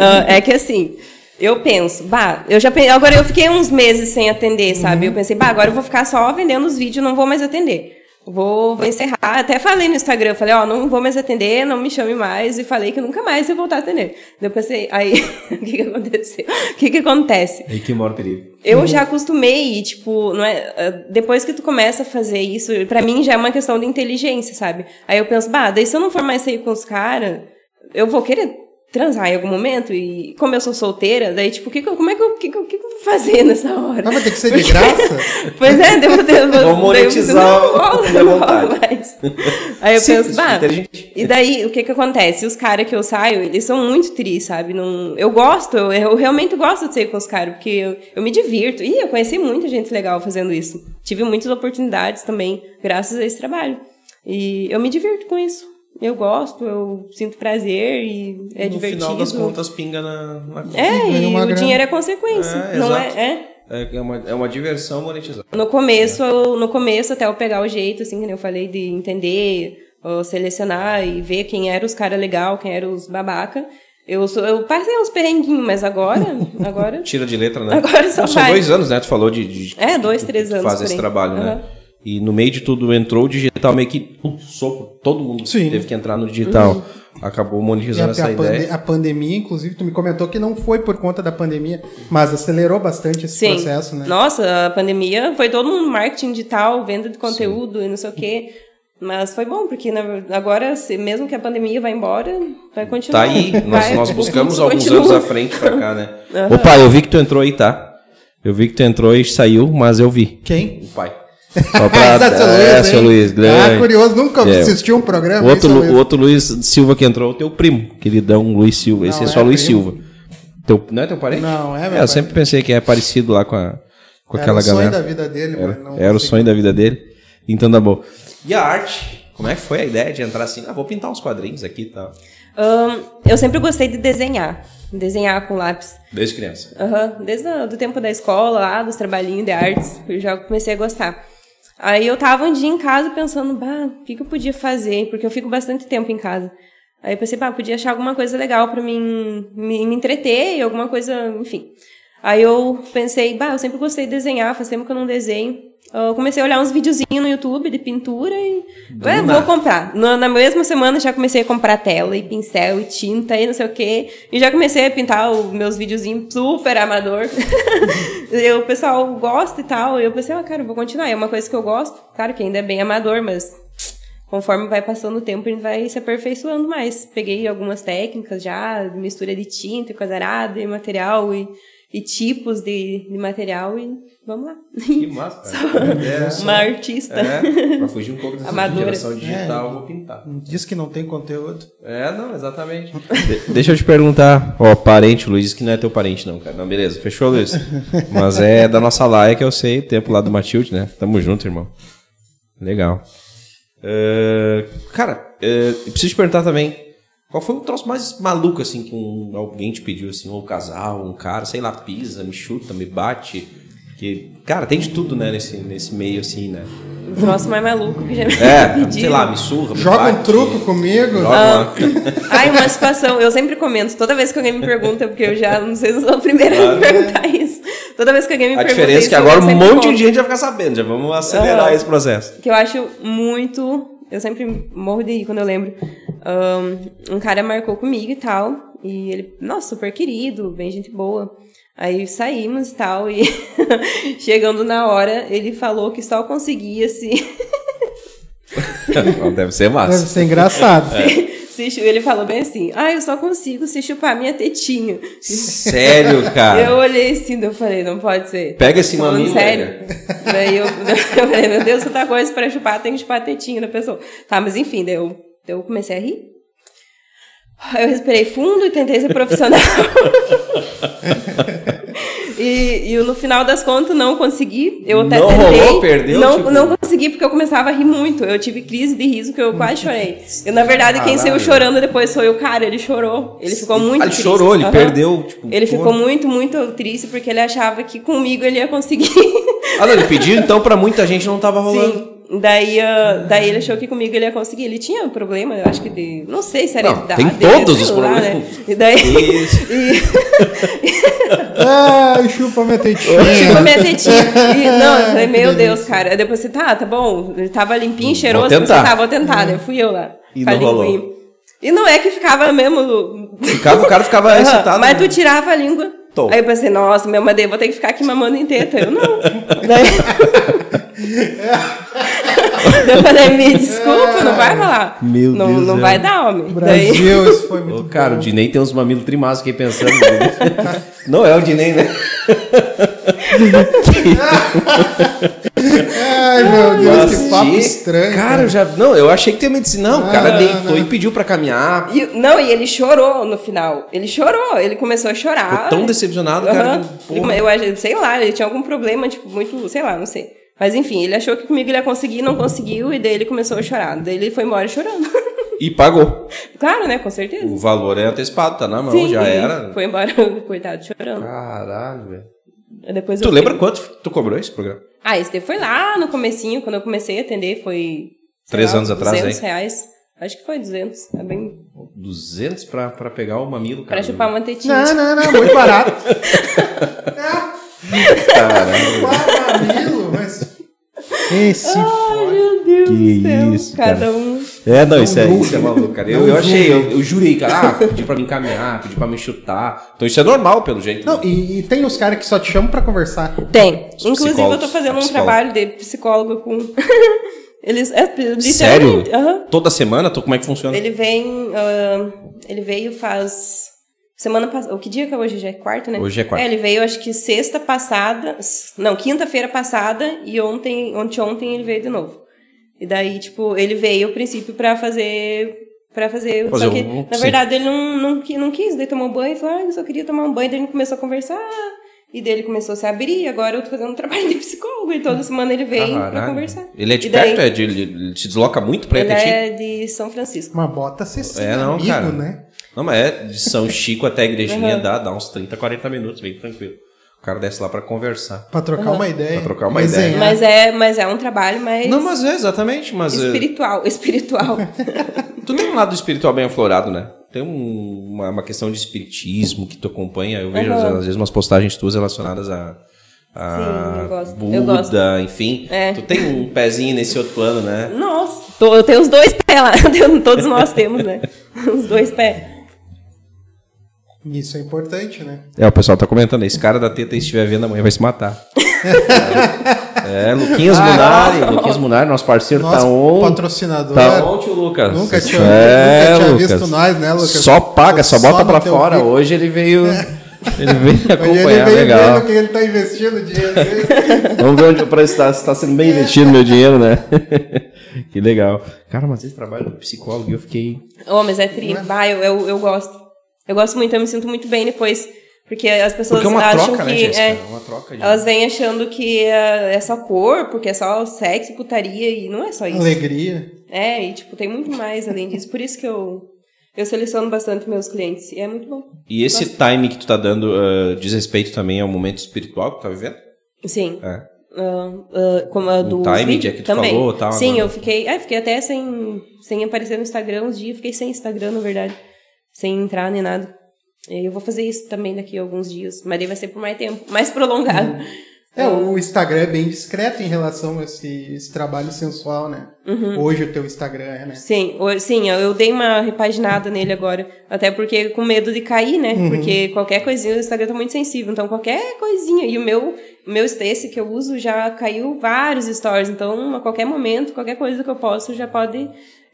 Ah, é que assim, eu penso, bah, eu já agora eu fiquei uns meses sem atender, sabe? Eu pensei, bah, agora eu vou ficar só vendendo os vídeos, não vou mais atender. Vou, vou encerrar. Até falei no Instagram, falei, ó, não vou mais atender, não me chame mais. E falei que nunca mais ia voltar a atender. Daí eu pensei, aí, o que que aconteceu? O que que acontece?
Aí que mora o perigo.
Eu já acostumei, e, tipo, não é, ah, depois que tu começa a fazer isso, pra mim já é uma questão de inteligência, sabe? Aí eu penso, bah, daí se eu não for mais sair com os caras, eu vou querer transar em algum momento e como eu sou solteira, daí tipo, que como é que eu, que que fazer nessa hora?
Mas vai ter que ser de graça?
Pois é, devo, devo,
Vou monetizar
não, não mais. Aí eu
Simples,
penso, bah, e daí, o que que acontece? Os caras que eu saio, eles são muito tris, sabe? Não, eu gosto, eu, eu realmente gosto de sair com os caras, porque eu, eu me divirto. E eu conheci muita gente legal fazendo isso. Tive muitas oportunidades também, graças a esse trabalho. E eu me divirto com isso. Eu gosto, eu sinto prazer e é
no
divertido.
final das contas, pinga na, na conta.
É, e
uma
o
grana.
dinheiro é consequência.
É,
não
exato.
é? é?
É, uma, é uma diversão monetizada.
No começo, eu- no começo, até eu pegar o jeito, assim, que nem eu falei, de entender, selecionar e ver quem eram os caras legal, quem eram os babaca. Eu, sou, eu passei uns perrenguinhos, mas agora, agora...
Tira de letra, né?
Agora só
São dois anos, né? Tu falou de, de
É, dois, três anos.
fazer esse trabalho, né? E no meio de tudo entrou o digital meio que um soco. Todo mundo
Sim.
teve que entrar no digital.
Uhum.
Acabou
E
monetizando essa
a, pande-
ideia.
a pandemia, inclusive, tu me comentou que não foi por conta da pandemia, mas acelerou bastante esse
Sim.
processo, né?
Nossa, a pandemia foi todo um marketing digital, venda de conteúdo e não sei o quê. Mas foi bom, porque na- agora, se- mesmo que a pandemia vá embora, vai continuar.
Tá aí, nós, nós buscamos alguns
continua.
anos à frente pra cá, né?
Aham.
Ô pai, eu vi que tu entrou aí, tá? Eu vi que tu entrou e saiu, mas eu vi.
Quem?
O pai. Só pra...
Esse é seu
é,
Luiz,
seu
hein?
Luiz,
Ah,
grande.
curioso, nunca
É.
assistiu um programa.
O outro,
hein, seu
Lu-
Luiz?
o outro Luiz Silva que entrou, é o teu primo, queridão Luiz Silva. Esse
Não,
é só
é
Luiz
primo.
Silva. Teu, não é teu parente?
Não, é meu
É, eu
pai.
sempre pensei que é parecido lá com, a, com
Era
aquela
o sonho
galera.
da vida dele,
Era,
mas não
era o sonho da vida dele. Então tá bom. E a arte? Como é que foi a ideia de entrar assim? Ah, vou pintar uns quadrinhos aqui e tal.
Ahn, eu sempre gostei de desenhar. Desenhar com lápis.
Desde criança.
Aham, Desde o do tempo da escola, lá, dos trabalhinhos de artes, eu já comecei a gostar. Aí eu tava um dia em casa pensando, bah, o que, que eu podia fazer? Porque eu fico bastante tempo em casa. Aí eu pensei, bah, podia achar alguma coisa legal pra mim me, me entreter, alguma coisa, enfim. Aí eu pensei, bah, eu sempre gostei de desenhar, faz tempo que eu não desenho. Eu comecei a olhar uns videozinhos no YouTube de pintura e ué, vou comprar. Na, na mesma semana já comecei a comprar tela e pincel e tinta e não sei o quê. E já comecei a pintar os meus videozinhos super amador. e o pessoal gosta e tal. E eu pensei, ah, cara, eu vou continuar. É uma coisa que eu gosto. Claro que ainda é bem amador, mas conforme vai passando o tempo, a gente vai se aperfeiçoando mais. Peguei algumas técnicas já, mistura de tinta, coisa arada, e material e, e tipos de, de material e vamos lá.
Que massa, cara. É,
Uma artista.
É, pra fugir um pouco dessa
Amadora.
geração digital, eu vou pintar.
Diz que não tem conteúdo.
É, não, exatamente. De- deixa eu te perguntar, ó, parente, Luiz, que não é teu parente não, cara. Não, beleza, fechou, Luiz? Mas é da nossa laia que eu sei, tempo lá do Matilde, né? Tamo junto, irmão. Legal. É, cara, é, eu preciso te perguntar também, qual foi o troço mais maluco, assim, que um- alguém te pediu, assim, ou um casal, um cara, sei lá, pisa, me chuta, me bate, que, cara, tem de tudo, né, nesse, nesse meio, assim, né?
O troço mais maluco que já me
É, sei
pediram.
lá, me surra, me
Joga um
bate,
truco comigo.
joga
Ah,
uma-
Ai, uma situação, eu sempre comento, toda vez que alguém me pergunta, porque eu já não sei se eu sou a primeira a me perguntar isso. Toda vez que alguém me
A
pergunta
diferença é
isso,
que agora um monte
conto.
de gente vai ficar sabendo. Já vamos acelerar
Ah.
esse processo.
Que eu acho muito. Eu sempre morro de rir quando eu lembro. Um, um cara marcou comigo e tal. E ele, nossa, super querido, bem gente boa. Aí saímos e tal. E chegando na hora, ele falou que só conseguia se.
Deve ser
Deve
massa.
ser engraçado.
se chu- ele falou bem assim: ah, eu só consigo se chupar minha tetinha.
Sério, cara.
Eu olhei assim, eu falei, não pode ser.
Pega esse mamilo,
sério. Daí eu, eu falei, meu Deus, tanta coisa para chupar, tem que chupar a tetinha da pessoa. Tá, mas enfim, daí eu, eu comecei a rir. Eu respirei fundo e tentei ser profissional. e, e no final das contas não consegui. Eu até
Não
tentei.
rolou, perdeu,
Não,
tipo-
não consegui porque eu começava a rir muito. Eu tive crise de riso que eu quase chorei. Eu, na verdade, quem saiu
Caralho.
chorando depois foi o cara. Ele chorou. Ele ficou muito
Ah, ele
triste.
chorou, ele
Aham.
perdeu, tipo,
Ele ficou muito, muito triste porque ele achava que comigo ele ia conseguir.
Ah, não, ele pediu, então pra muita gente não tava rolando.
Sim. Daí, ah, daí ele achou que comigo ele ia conseguir. Ele tinha um problema, eu acho que de. Não sei se era
Não,
idade,
tem todos os
lá,
problemas.
Né? E daí.
Isso.
Ai, chupa minha tetinha.
Tipo, a minha tetinha. E, não, eu falei, meu Deus, cara. Aí depois você, tá, tá bom. Ele tava limpinho, cheiroso.
Vou tentar.
Você tá, vou tentar. Daí fui eu lá.
E
com a
não rolou.
linguinha. E não é que ficava mesmo.
Ficava, o cara ficava
Aham,
excitado.
Mas
né?
tu tirava a língua.
Tô.
Aí eu pensei, nossa, meu madeira, vou ter que ficar aqui mamando em teta. Eu não. Daí... eu falei, me desculpa, não vai rolar.
Meu
não,
Deus
Não vai dar, homem. Daí...
Brasil, isso foi muito
Ô, cara, o
bom.
Dinei tem uns mamilos trimaços aqui pensando. né? não é o Dinei, né?
Ai, meu Deus, que papo
Achei-
estranho.
Cara, eu já. Não, eu achei que tinha medicina. Não, o cara
Ah,
deitou
não.
e pediu pra caminhar.
E- não, e ele chorou no final. Ele chorou, ele começou a chorar.
Ficou tão decepcionado, cara.
Eu acho, sei lá, ele tinha algum problema, tipo, muito, sei lá, não sei. Mas enfim, ele achou que comigo ele ia conseguir, não conseguiu, e daí ele começou a chorar. Daí ele foi embora chorando.
E pagou.
claro, né? Com certeza.
O valor é antecipado, tá na mão,
Sim,
já
ele
era.
Foi embora, coitado, chorando.
Caralho, velho.
Depois
Tu
eu
lembra
fiquei-
quanto tu cobrou esse programa?
Ah, esse daí foi lá no comecinho, quando eu comecei a atender, foi...
Três
lá,
anos atrás,
200
hein?
reais. Acho que foi 200. É bem...
200 pra, pra pegar o mamilo, cara.
Pra chupar uma tetinha.
Não, não, não, muito barato.
Caralho.
Mamilo. Esse...
Ai, meu Deus
Que
do céu.
isso,
Cada
cara.
um...
É, não, isso é, isso é maluco, cara. Eu, eu achei, eu, eu jurei, cara. Ah, pedi pra me encaminhar, pedi pra me chutar. Então isso é normal, pelo jeito.
Não, e, e tem os caras que só te chamam pra conversar.
Tem.
Os
Inclusive, eu tô fazendo um trabalho de psicólogo com. Eles, é, literalmente,
Sério?
aham.
Toda semana? Tu- Como é que funciona?
Ele vem. ah, ele veio faz. Semana passada. O que dia que é hoje? Já é quarta, né?
Hoje é quarta.
ele veio acho que sexta passada. Não, quinta-feira passada e ontem, ontem, ontem ele veio de novo. E daí, tipo, ele veio a princípio pra fazer. Pra fazer.
Fazer
só que,
um-
na
sim.
verdade, ele não, não, não quis, daí tomou banho e falou, ah, eu só queria tomar um banho. Daí gente começou a conversar. E daí ele começou a se abrir. Agora eu tô fazendo um trabalho de psicólogo e toda semana ele vem pra
Caralho.
conversar.
Ele é de
daí-
perto? É de, ele, ele se desloca muito pra ir
Ele é de São Francisco.
Uma bota ser
É, não,
amigo,
cara.
né?
Não, mas é de São Chico até a igrejinha
Uhum.
dá, dá uns 30, 40 minutos, bem tranquilo. O cara desce lá pra conversar.
Pra trocar uma ideia.
Pra trocar uma
Resenhar.
ideia.
Mas é, mas é um trabalho mais
Não, mas é, exatamente. Mas é,
espiritual. Espiritual.
tu tem um lado espiritual bem aflorado, né? Tem um- uma, uma questão de espiritismo que tu acompanha. Eu vejo,
Aham.
às vezes, umas postagens tuas relacionadas a. a
Sim, eu gosto.
Buda,
Eu gosto.
enfim.
É.
Tu tem um pezinho nesse outro plano, né?
Nossa, tô- eu tenho os dois pés lá. Todos nós temos, né? Os dois pés.
Isso é importante, né?
É, o pessoal tá comentando, esse cara da teta estiver vendo amanhã vai se matar. é, Luquinhas Munari, Luquinhas Munari, nosso parceiro,
Nosso
tá on.
patrocinador.
Tá on, tio Lucas.
Nunca tinha,
é,
nunca tinha
Lucas.
visto nós, né, Lucas?
Só paga, só,
Só
bota pra fora.
bico.
Hoje ele veio. Ele veio
Hoje ele
acompanhar,
veio
legal.
vendo que ele tá investindo dinheiro dele.
Vamos ver onde pra estar, se está sendo bem investido meu dinheiro, né? que legal. Cara, mas esse trabalho de psicólogo, eu fiquei.
Ô, mas é tri. Bah, eu, eu, eu gosto. Eu gosto muito, eu me sinto muito bem depois. Porque as pessoas
Porque é uma
acham
troca,
que.
né,
é,
É uma troca de.
elas vêm achando que é, é só corpo, que é só sexo, putaria, e não é só isso.
Alegria.
É, e tipo, tem muito mais além disso. Por isso que eu, eu seleciono bastante meus clientes. E é muito bom.
E esse time que tu tá dando ah, diz respeito também ao momento espiritual que tu tá vivendo?
Sim.
É.
Ah, ah, como a do
time
vídeo
de que tu
também.
falou, tal,
Sim,
agora.
eu fiquei, é, fiquei até sem, sem aparecer no Instagram uns dias, fiquei sem Instagram, na verdade, sem entrar nem nada. Eu vou fazer isso também daqui a alguns dias, mas daí vai ser por mais tempo, mais prolongado.
É, o Instagram é bem discreto em relação a esse, esse trabalho sensual, né?
Uhum.
Hoje o teu Instagram é, né?
Sim, sim, eu eu dei uma repaginada nele agora. Até porque com medo de cair, né?
Uhum.
Porque qualquer coisinha, o Instagram tá muito sensível. Então, qualquer coisinha. E o meu, o meu esse que eu uso já caiu vários stories. Então, a qualquer momento, qualquer coisa que eu posto já pode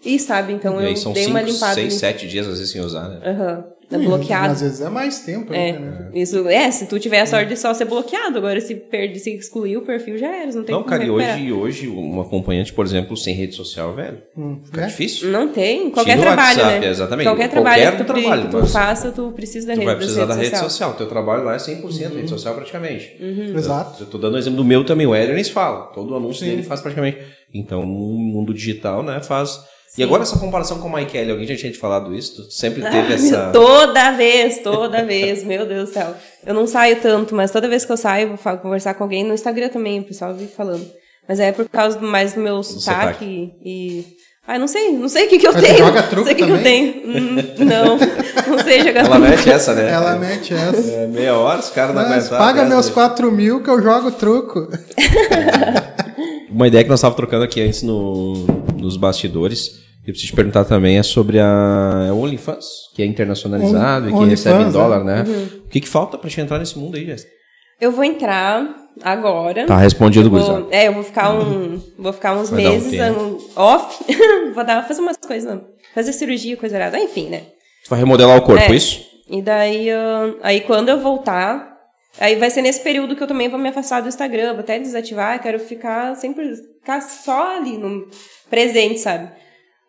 ir, sabe? Então,
e
eu
são
dei
5,
uma limpada.
6,
ali.
7 dias às vezes sem usar, né?
Aham. Tá bloqueado.
Às vezes é mais tempo,
É,
ainda, né?
isso, é, se tu tiver a sorte de só ser bloqueado, agora se perde, se excluir o perfil, já era, não tem
Não,
como
cara, e hoje, hoje um acompanhante, por exemplo, sem rede social, velho,
Hum,
fica
é?
difícil.
Não tem, qualquer
Tira o
trabalho,
WhatsApp,
né?
exatamente.
Qualquer
Qualquer
trabalho que tu,
trabalho,
que tu faça, tu precisa da
Tu
rede,
vai
das
precisar da rede
sociais.
social. Teu trabalho lá é 100%
Uhum.
rede social praticamente.
Exato.
Eu tô dando o exemplo do meu também. O Edernis fala. Todo anúncio dele faz praticamente. Então, no mundo digital, né, faz... E agora essa comparação com o Michael, alguém já tinha te falado isso? Tu sempre teve
Ah,
essa...
Toda vez, toda vez, meu Deus do céu. Eu não saio tanto, mas toda vez que eu saio, eu vou conversar com alguém no Instagram também, o pessoal vive falando. Mas é por causa do- mais do meu sotaque,
sotaque.
e. Ah, não sei, não sei o que, que eu
Mas
tenho.
joga truco
não sei o que, que eu tenho. Hum, não, não sei jogar
Ela
truco.
mete essa, né?
Ela mete essa.
É, meia hora, os caras não
Mas
aguentaram.
paga meus 4 mil que eu jogo truco.
Uma ideia que nós estávamos trocando aqui antes no, nos bastidores, que eu preciso te perguntar também, é sobre a é o OnlyFans, que é internacionalizado
On-
e que recebe em
OnlyFans,
dólar, né?
Uhum.
O que, que falta pra te entrar nesse mundo aí, Jéssica?
Eu vou entrar agora.
Tá respondido,
Eu
gurizada.
É, eu vou ficar um, vou ficar uns
Vai dar um
meses
tempo.
um, off, vou dar, fazer umas coisas, fazer cirurgia, coisa errada, enfim, né?
Tu vai remodelar o corpo,
É.
isso?
E daí, ah, aí quando eu voltar, aí vai ser nesse período que eu também vou me afastar do Instagram, vou até desativar, quero ficar sempre, ficar só ali no presente, sabe?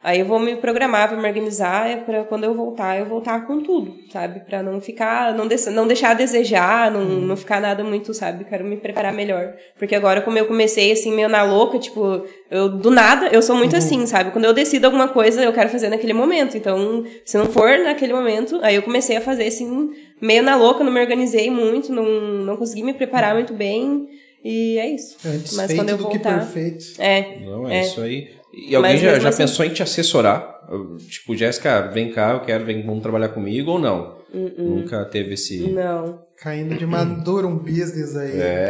Aí eu vou me programar, vou me organizar é para quando eu voltar, eu voltar com tudo, sabe? Pra não ficar, não, des- não deixar a desejar, não, não ficar nada muito, sabe? Quero me preparar melhor. Porque agora, como eu comecei assim, meio na louca, tipo, eu do nada, eu sou muito assim, sabe? Quando eu decido alguma coisa, eu quero fazer naquele momento. Então, se não for naquele momento, aí eu comecei a fazer assim, meio na louca, não me organizei muito, não, não consegui me preparar muito bem. E é isso.
Antes
Mas quando eu
do que
voltar.
perfeito.
É.
Não, é,
É.
isso aí. E alguém
Mas
já, já
assim-
pensou em te assessorar? Tipo, Jéssica, vem cá, eu quero, vem, vamos trabalhar comigo ou não? Nunca teve esse.
Não.
Caindo de madura um business aí.
É,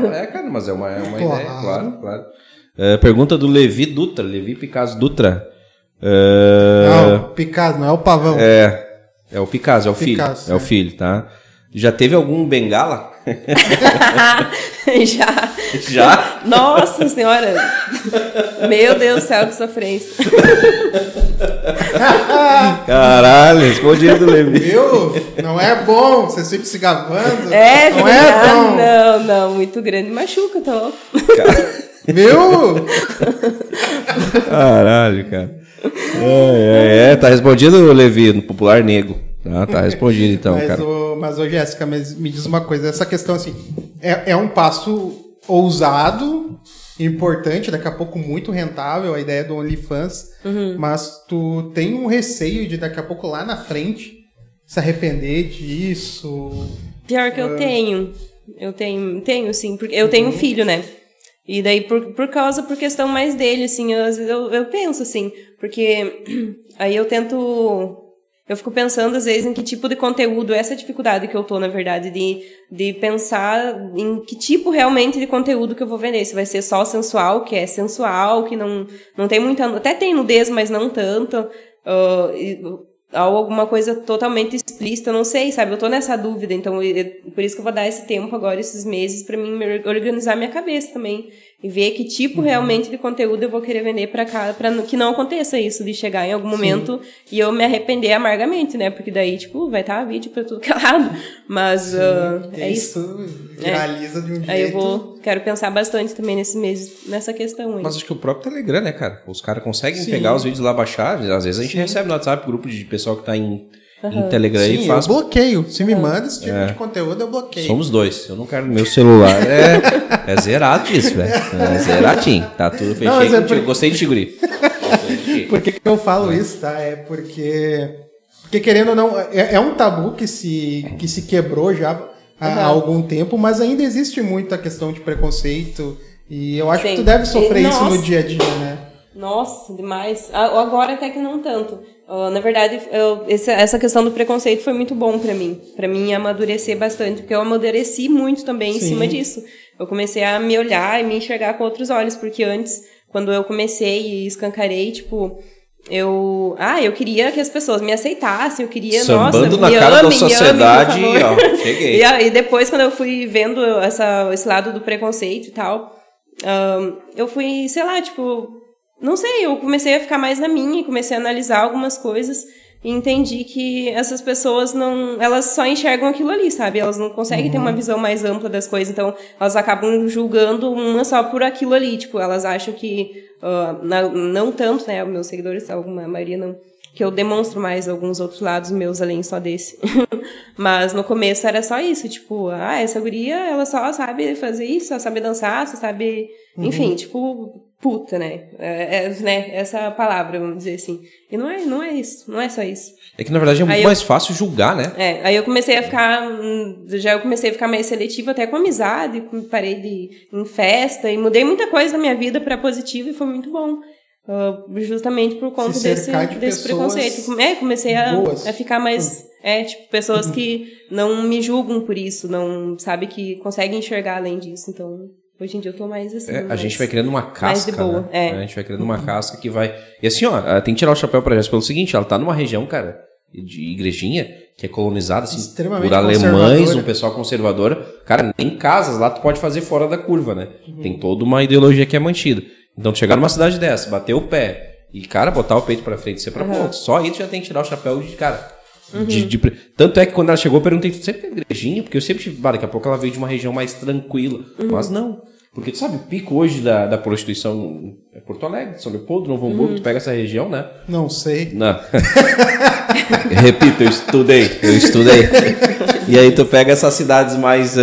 não, é, cara, mas é uma, é uma
Claro.
ideia, claro, claro. É, pergunta do Levi Dutra, Levi Picasso Dutra. É,
Não, Picasso, não é o pavão.
é, é o Picasso, é o
Picasso,
filho. É o
é.
filho, tá? Já teve algum bengala?
já.
Já?
Nossa senhora! Meu Deus do céu, que sofrência.
Caralho, respondi do Levi.
Viu? Não é bom, você fica se gavando.
É,
não
verdade.
é bom.
Não, não, muito grande. Machuca, tá louco.
Viu?
Caralho, cara. É, é, é, tá respondido, Levi, no popular nego. Ah, tá respondido então,
mas,
cara.
ô, mas, ô, Jéssica, mas me diz uma coisa, essa questão assim, é, é um passo ousado, importante, daqui a pouco muito rentável, a ideia do OnlyFans,
Uhum.
mas tu tem um receio de daqui a pouco lá na frente se arrepender disso.
Pior que eu tenho. Eu tenho, tenho sim, porque eu tenho um filho, né? E daí, por, por causa, por questão mais dele, assim, eu, às vezes eu, eu penso, assim, porque aí eu tento. Eu fico pensando, às vezes, em que tipo de conteúdo, essa dificuldade que eu tô, na verdade, de, de pensar em que tipo realmente de conteúdo que eu vou vender. Se vai ser só sensual, que é sensual, que não, não tem muita. Até tem nudez, mas não tanto. e- ou alguma coisa totalmente explícita, não sei, sabe? Eu tô nessa dúvida, então eu- por isso que eu vou dar esse tempo agora, esses meses, pra mim organizar minha cabeça também e ver que tipo realmente de conteúdo eu vou querer vender pra cá, para que não aconteça isso de chegar em algum momento e eu me arrepender amargamente, né? Porque daí, tipo, vai estar vídeo pra tudo que é lado, mas ah, é isso.
viraliza de um jeito.
Aí eu vou, quero pensar bastante também nesses meses, nessa questão aí.
Mas acho que o próprio Telegram, né, cara? Os caras conseguem
Sim.
pegar os vídeos lá, baixar. Às vezes a gente recebe no WhatsApp grupo de pessoal que tá em, em Telegram
Sim,
e faz.
eu bloqueio. Se me manda esse tipo de conteúdo, eu bloqueio.
Somos dois. Eu não quero. Meu celular é, é zerado disso, velho. É zeradinho. Tá tudo fechado.
é
Gostei de guri.
Por que, que eu falo isso, tá? É porque. Porque querendo ou não, é, é um tabu que se, que se quebrou já há, há algum tempo, mas ainda existe muito a questão de preconceito. E eu acho que
Sim.
tu deve sofrer
E-
isso no dia a dia, né?
Nossa, demais. Ah, Agora até que não tanto. Ah, na verdade, eu- essa questão do preconceito foi muito bom pra mim. Pra mim amadurecer bastante, porque eu amadureci muito também em
Sim.
cima disso. Eu comecei a me olhar e me enxergar com outros olhos, porque antes, quando eu comecei e escancarei, tipo, eu, ah, eu queria que as pessoas me aceitassem, eu queria,
Sambando
nossa,
na
me
cara da
amem, me amem, por
sociedade,
favor.
ó, cheguei.
E aí depois, quando eu fui vendo essa, esse lado do preconceito e tal, ahn, eu fui, sei lá, tipo, não sei, eu comecei a ficar mais na minha, e comecei a analisar algumas coisas e entendi que essas pessoas não, elas só enxergam aquilo ali, sabe? Elas não conseguem ter uma visão mais ampla das coisas, então elas acabam julgando uma só por aquilo ali, tipo, elas acham que ah, na- não tanto, né, meus seguidores, alguma maioria não, que eu demonstro mais alguns outros lados meus além só desse. Mas no começo era só isso, tipo, ah, essa guria, ela só sabe fazer isso, só sabe dançar, só sabe, enfim, tipo, puta, né? É, é, né? Essa palavra, vamos dizer assim. E não é, não é isso, não é só isso.
É que na verdade é muito
eu-
mais fácil julgar, né?
É, aí eu comecei a ficar, hum, já eu comecei a ficar mais seletiva até com amizade, parei de ir em festa e mudei muita coisa na minha vida para positivo e foi muito bom. Ah, justamente por conta
Se
desse,
de
desse preconceito. É, comecei a,
boas.
a ficar mais. É, tipo, pessoas que não me julgam por isso, não sabe que conseguem enxergar além disso. Então, hoje em dia eu tô mais assim.
É, a
mais-
gente vai criando uma
mais de
casca,
boa,
né?
é.
A gente vai criando uma casca que vai... E assim, ó, tem que tirar o chapéu pra Jéssica pelo seguinte, ela tá numa região, cara, de igrejinha, que é colonizada, assim,
Extremamente
por alemães, um pessoal conservador. Cara, nem casas lá tu pode fazer fora da curva, né?
Uhum.
Tem toda uma ideologia que é mantida. Então, tu chegar numa cidade dessa, bater o pé e, cara, botar o peito pra frente e ser pra ponto. Só aí tu já tem que tirar o chapéu de, cara... de- de pre- Tanto é que quando ela chegou, eu perguntei, tu sempre tem igrejinha? Porque eu sempre tive, bah, daqui a pouco ela veio de uma região mais tranquila. Mas não. Porque tu sabe, o pico hoje da, da prostituição é Porto Alegre, São Leopoldo, Novo Hamburgo, tu pega essa região, né?
Não sei.
Não. Repito, eu estudei, eu estudei. E aí tu pega essas cidades mais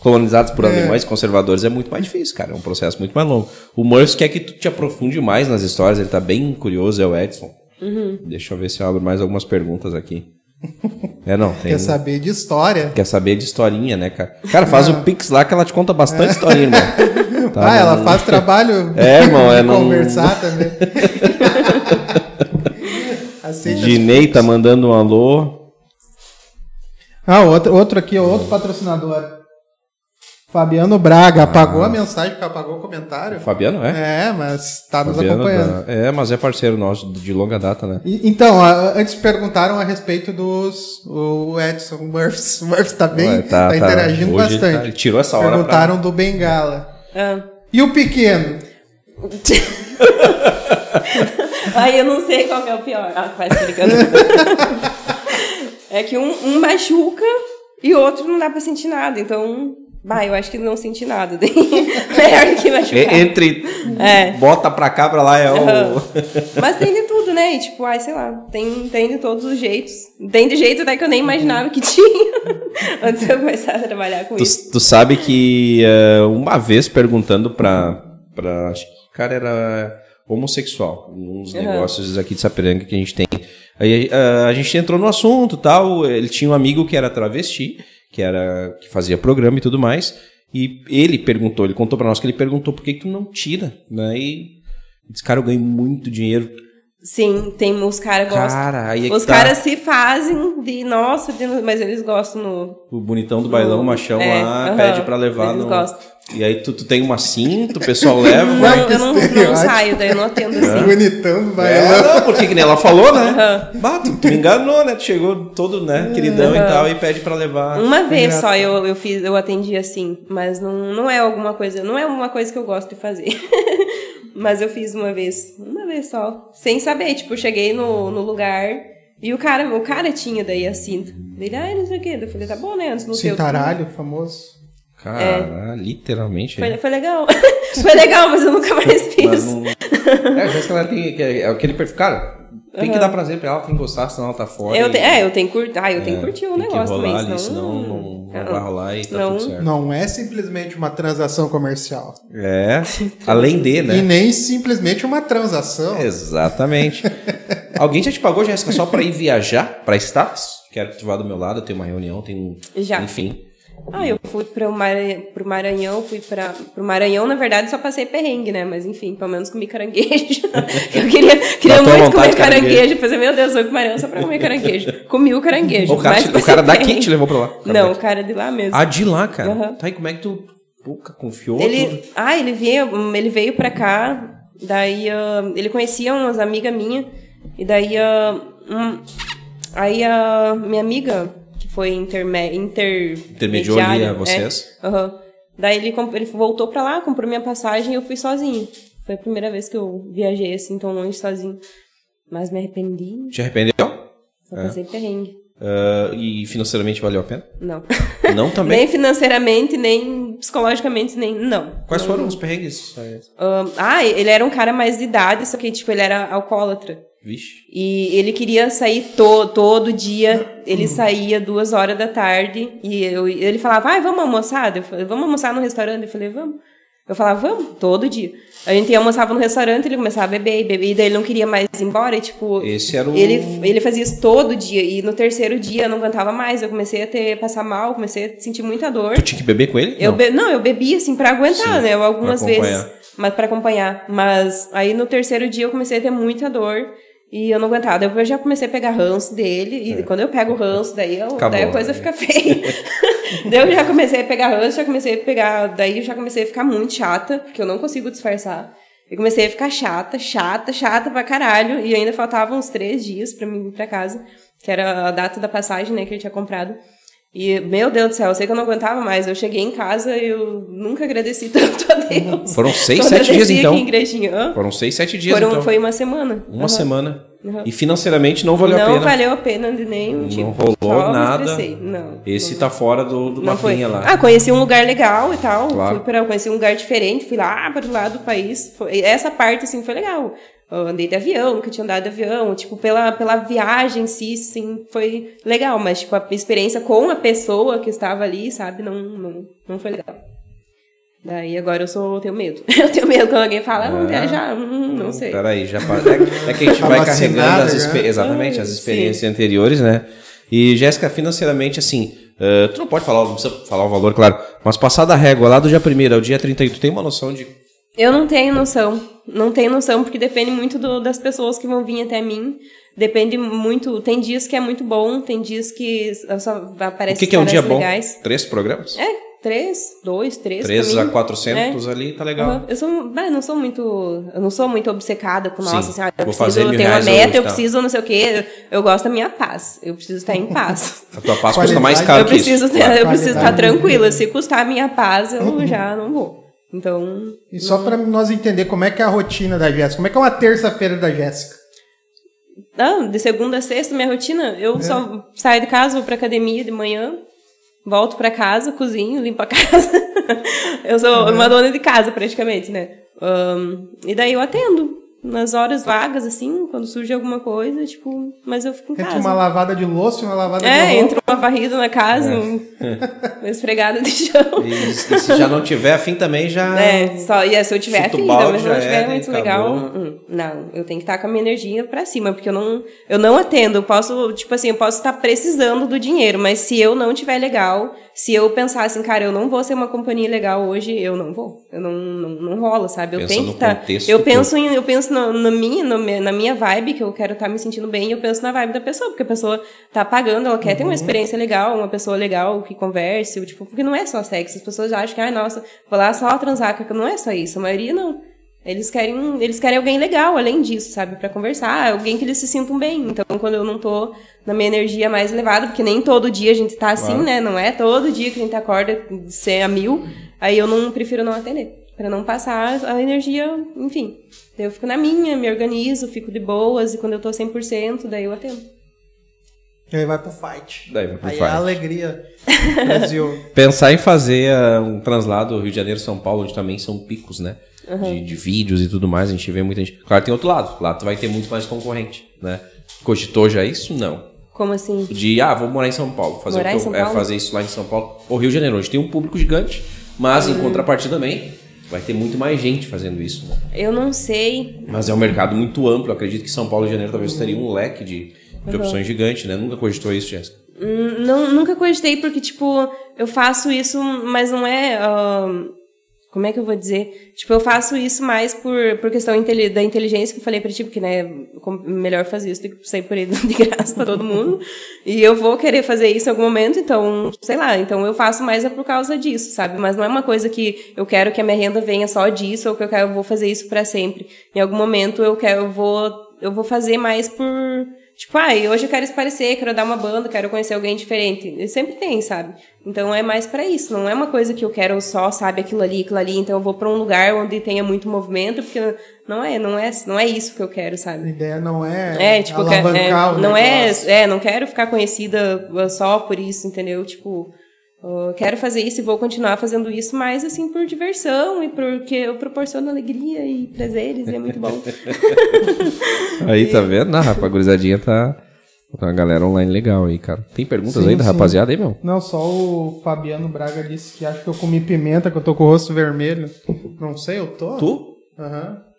colonizadas por alemães conservadores, é muito mais difícil, cara. É um processo muito mais longo. O Murphy quer que tu te aprofunde mais nas histórias, ele tá bem curioso, é o Edson. Deixa eu ver se eu abro mais algumas perguntas aqui. É, não, tem...
Quer saber de história?
Quer saber de historinha, né, cara? Cara, faz o Pix lá que ela te conta bastante historinha, irmão. Tá,
ah, ela
não-
faz trabalho
É, irmão, é
de
não-
conversar também.
Dinei tá mandando um alô.
Ah, outro, outro aqui, outro patrocinador. Fabiano Braga. Apagou a mensagem porque apagou o comentário?
Fabiano, é?
É, mas tá nos
Fabiano
acompanhando.
É, mas é parceiro nosso de longa data, né?
E- Então, a- antes perguntaram a respeito dos. O Edson Murphys. O Murphys tá bem.
Ué,
tá, interagindo
hoje ele
bastante.
tá- ele tirou essa hora
Perguntaram do Bengala.
Ah.
E o pequeno?
Aí eu não sei qual que é o pior. Ah, faz brincando. é que um, um machuca e o outro não dá pra sentir nada. Então, bah, eu acho que não senti nada. Melhor do que machucar.
Entre
É.
bota pra cá, pra lá é o.
Mas tem de tudo, né? E, tipo, ai, sei lá, tem, tem de todos os jeitos. Tem de jeito até que eu nem imaginava que tinha. Antes de eu começar a trabalhar com isso.
Tu, tu sabe que eh, uma vez perguntando pra, pra. Acho que o cara era homossexual, uns
Aham.
negócios aqui de Sapiranga que a gente tem. Aí eh, a gente entrou no assunto tal. Ele tinha um amigo que era travesti, que era que fazia programa e tudo mais. E ele perguntou, ele contou pra nós que ele perguntou por que, que tu não tira, né? E disse, cara, eu ganho muito dinheiro.
Sim, tem os caras gostam.
Cara, aí é que
Os
tá
caras se fazem de, nossa, de- mas eles gostam no.
o bonitão do bailão, o machão
É,
lá,
aham,
pede pra levar
eles
no...
gostam.
E aí tu, tu tem uma cinta, o pessoal leva.
Não, eu não, não saio, daí eu não atendo assim.
Bonitão do
É,
bailão.
não, porque que nem ela falou, né?
Aham.
Bah, tu, tu me enganou, né? Tu chegou todo, né, queridão e
Aham.
tal, e pede pra levar.
Uma vez
engraçado.
só eu, eu fiz, eu atendi assim, mas não, não é alguma coisa, não é uma coisa que eu gosto de fazer. mas eu fiz uma vez, uma vez só, sem saber, tipo, eu cheguei no, no lugar e o cara, o cara tinha daí a cinta. Ele, ah, não sei o quê. Eu falei, tá bom, né? Antes teu.
Cintaralho, famoso.
Cara, literalmente.
Foi, foi legal. foi legal, mas eu nunca mais fiz.
Não... É, às vezes que ela tem. É é aquele perfil. Cara, tem que dar prazer pra ela, tem que gostar, senão ela tá fora.
Eu
e-
te- é, eu tenho que curtir. Ah, eu tenho que curtir o negócio
rolar
também.
ali,
senão,
senão não, não
Não.
vai rolar e tá
Não.
tudo certo.
Não é simplesmente uma transação comercial.
É, além de,
E
né?
nem simplesmente uma transação.
Exatamente. Alguém já te pagou, Jéssica, só pra ir viajar pra Status? Quero que tu vá do meu lado, eu tenho uma reunião, tem um.
Já.
Enfim.
Ah, eu fui para o Maranhão, fui para o Maranhão, na verdade, só passei perrengue, né? Mas enfim, pelo menos comi caranguejo. eu queria, queria muito comer
caranguejo.
caranguejo. Fazer, meu Deus, eu vou pro Maranhão só pra comer caranguejo. Comi o caranguejo.
O cara, o cara daqui te levou pra lá.
Não, o cara de lá mesmo.
Ah, de lá, cara.
Aham.
Tá aí, como é que tu puca, confiou
Ele,
tudo?
ah, ele veio, ele veio pra cá, daí ah, ele conhecia umas amigas minhas, e daí ah, um, aí a minha amiga, foi interme, inter,
Intermediou ali a vocês?
é, aham. Daí ele, ele voltou pra lá, comprou minha passagem e eu fui sozinha. Foi a primeira vez que eu viajei assim tão longe sozinho. Mas me arrependi,
Te arrependeu?
só
É.
passei perrengue.
Ah, e financeiramente valeu a pena?
Não.
Não também?
nem financeiramente, nem psicologicamente, nem. Não.
Quais
Não.
foram os perrengues?
Ah, ele era um cara mais de idade, só que, tipo, ele era alcoólatra.
Vixe.
E ele queria sair to todo dia. Ele saía duas horas da tarde. E eu, ele falava, ai, vamos almoçar? Eu falei, vamos almoçar no restaurante? Eu falei, vamos. Eu falava, vamos, todo dia. A gente almoçava no restaurante, ele começava a beber e beber. E daí ele não queria mais ir embora. E, tipo,
Esse era o.
ele, ele fazia isso todo dia. E no terceiro dia eu não aguentava mais. Eu comecei a ter, passar mal, comecei a sentir muita dor.
Tu tinha que beber com ele?
Eu
Não.
be... Não, eu bebia assim pra aguentar,
Sim,
né? Eu, algumas vezes. Mas para acompanhar. Mas aí no terceiro dia eu comecei a ter muita dor e eu não aguentava. Daí eu já comecei a pegar ranço dele. E quando eu pego o ranço, daí, eu,
É. Acabou,
daí a coisa
né?
fica feia. daí eu já comecei a pegar ranço, já comecei a pegar. Daí eu já comecei a ficar muito chata, porque eu não consigo disfarçar. Eu comecei a ficar chata, chata, chata pra caralho. E ainda faltavam uns três dias pra mim ir pra casa, que era a data da passagem, né, que ele tinha comprado. E, meu Deus do céu, eu sei que eu não aguentava mais. Eu cheguei em casa e eu nunca agradeci tanto a Deus.
Foram seis, sete dias então. Foram seis, sete dias
Foram,
então.
Foi uma semana.
Uma
Aham.
semana.
Aham.
E financeiramente não valeu a
não
pena.
valeu a pena de nenhum tipo.
Não rolou
Só
nada.
Não.
Esse
não,
tá fora do, do
não
mapinha lá.
Ah, conheci um lugar legal e tal.
Claro.
Fui pra, conheci um lugar diferente, fui lá para o lado do país. Foi- essa parte, assim, foi legal. Eu andei de avião, nunca tinha andado de avião. Tipo, pela, pela viagem em si, sim, foi legal. Mas, tipo, a experiência com a pessoa que estava ali, sabe, não, não, não foi legal. Daí agora eu sou, eu tenho medo. Eu tenho medo quando alguém fala, ah, vamos
É.
viajar, hum, não sei.
Peraí, já pa- é, é que a gente vai carregando as
né?
expe- exatamente
Ah,
as
sim.
experiências anteriores, né? E Jéssica, financeiramente, assim, eh, tu não pode falar, não precisa falar o valor, claro, mas passar da régua lá do dia 1 ao dia 31, tu tem uma noção de.
Eu não tenho noção. Não tenho noção, porque depende muito do- das pessoas que vão vir até mim. Depende muito. Tem dias que é muito bom, tem dias que só
O
aparecem
que, que é um dia
caras
bom?
legais.
Três programas?
É, três, dois, três.
3
pra
a
mim.
400 ali, tá legal.
Aham. Eu sou, eu não sou muito, eu não sou muito obcecada com nossa, assim, ah, eu
Vou
preciso,
fazer
eu tenho uma meta,
hoje,
eu
tá.
preciso não sei o quê. Eu gosto da minha paz. Eu preciso estar em paz.
A tua paz custa mais caro
eu
que isso.
preciso, ter-
claro.
eu preciso estar tranquila. Se custar a minha paz, eu já não vou. Então.
E só para nós entender como é que é a rotina da Jéssica, como é que é uma terça-feira da Jéssica?
Ah, de segunda a sexta, minha rotina, eu
É.
só saio de casa, vou pra academia de manhã, volto pra casa, cozinho, limpo a casa. eu sou
Uhum.
uma dona de casa, praticamente, né? Ahn, e daí eu atendo. Nas horas vagas, assim, quando surge alguma coisa, tipo, mas eu fico em
Entre
casa.
uma lavada de louça e uma lavada de
É,
roupa.
entre uma varrida na casa,
É.
um- uma esfregada de chão.
E, e se já não tiver afim também, já.
É, só, e é, se eu tiver afim,
balde,
mas se não
já
tiver
era,
muito legal, hum, não, eu tenho que estar com a minha energia pra cima, porque eu não, eu não atendo, eu posso, tipo assim, eu posso estar precisando do dinheiro, mas se eu não tiver legal, se eu pensar assim, cara, eu não vou ser uma companhia legal hoje, eu não vou, eu não, não, não rola, sabe, eu
Pensa
tenho
no
que estar,
contexto
eu penso em, eu penso na, na minha, no na minha vibe, que eu quero estar me sentindo bem, eu penso na vibe da pessoa, porque a pessoa tá pagando, ela quer ter
Uhum.
uma experiência legal, uma pessoa legal que converse, tipo, porque não é só sexo, as pessoas acham que, ai, nossa, vou lá só transar, que não é só isso, a maioria não. Eles querem, eles querem alguém legal além disso, sabe? Pra conversar, alguém que eles se sintam bem. Então, quando eu não tô na minha energia mais elevada, porque nem todo dia a gente tá assim,
Claro.
né? Não é todo dia que a gente acorda ser a mil. Aí eu não prefiro não atender. Pra não passar a energia, enfim. Daí eu fico na minha, me organizo, fico de boas, e quando eu tô 100%, daí eu atendo.
E aí vai pro fight.
Daí vai pro
aí
fight.
é a alegria. Brasil.
Pensar em fazer ah, um translado Rio de Janeiro São Paulo, onde também são picos, né? De, de vídeos e tudo mais, a gente vê muita gente. Claro, tem outro lado. Lá tu vai ter muito mais concorrente, né? Cogitou já isso? Não.
Como assim?
De, ah, vou morar em São Paulo. Fazer,
Morar
o que eu- é, fazer isso lá em São Paulo. Ou Rio de Janeiro, onde tem um público gigante, mas em contrapartida também vai ter muito mais gente fazendo isso, né?
Eu não sei.
Mas é um mercado muito amplo. Eu acredito que São Paulo e Janeiro talvez teria um leque de, de opções gigante, né? Nunca cogitou isso, Jéssica.
Hum, Não, nunca cogitei porque, tipo, eu faço isso, mas não é. ahn, como é que eu vou dizer? Tipo, eu faço isso mais por, por questão da inteligência que eu falei pra ti, porque, né, melhor fazer isso do que sair por aí de graça pra todo mundo. E eu vou querer fazer isso em algum momento, então, sei lá, então eu faço mais é por causa disso, sabe? Mas não é uma coisa que eu quero que a minha renda venha só disso, ou que eu quero, eu vou fazer isso pra sempre. Em algum momento eu quero, eu vou, eu vou fazer mais por. Tipo, ai, hoje eu quero esparecer, quero dar uma banda, quero conhecer alguém diferente. E sempre tem, sabe? Então é mais pra isso. Não é uma coisa que eu quero só, sabe, aquilo ali, aquilo ali. Então eu vou pra um lugar onde tenha muito movimento, porque não é, não é, não é isso que eu quero,
A
sabe?
ideia não é,
É, tipo,
alavancar
é,
o
não é, é, não quero ficar conhecida uh, só por isso, entendeu? Tipo, quero fazer isso e vou continuar fazendo isso, mas assim por diversão e porque eu proporciono alegria e prazeres e é muito bom.
Aí, tá vendo? Ah, rapaz, a gurizadinha tá. Tá uma galera online legal aí, cara. Tem perguntas
Sim,
aí da
sim.
rapaziada aí, meu?
Não, só o Fabiano Braga disse que acha que eu comi pimenta, que eu tô com o rosto vermelho. Não sei, eu tô?
Tu?
Aham. Cara,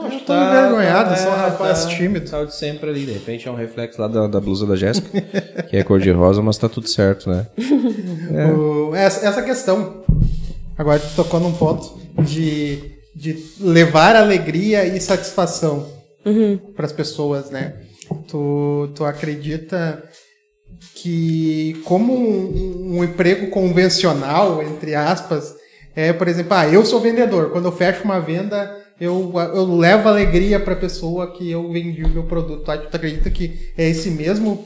não, acho que tô
Tá,
envergonhado,
tá,
sou um
é,
rapaz
tá.
tímido.
Tá de sempre ali, de repente é um reflexo lá da, da blusa da Jéssica, que é cor de rosa, mas tá tudo certo, né?
O- essa, essa questão, agora tu tocou num ponto de, de levar alegria e satisfação para as pessoas, né? Tu, tu acredita que como um, um emprego convencional, entre aspas, é, por exemplo, ah, eu sou vendedor, quando eu fecho uma venda, eu, eu levo alegria para a pessoa que eu vendi o meu produto. Ah, Tu acredita que é esse mesmo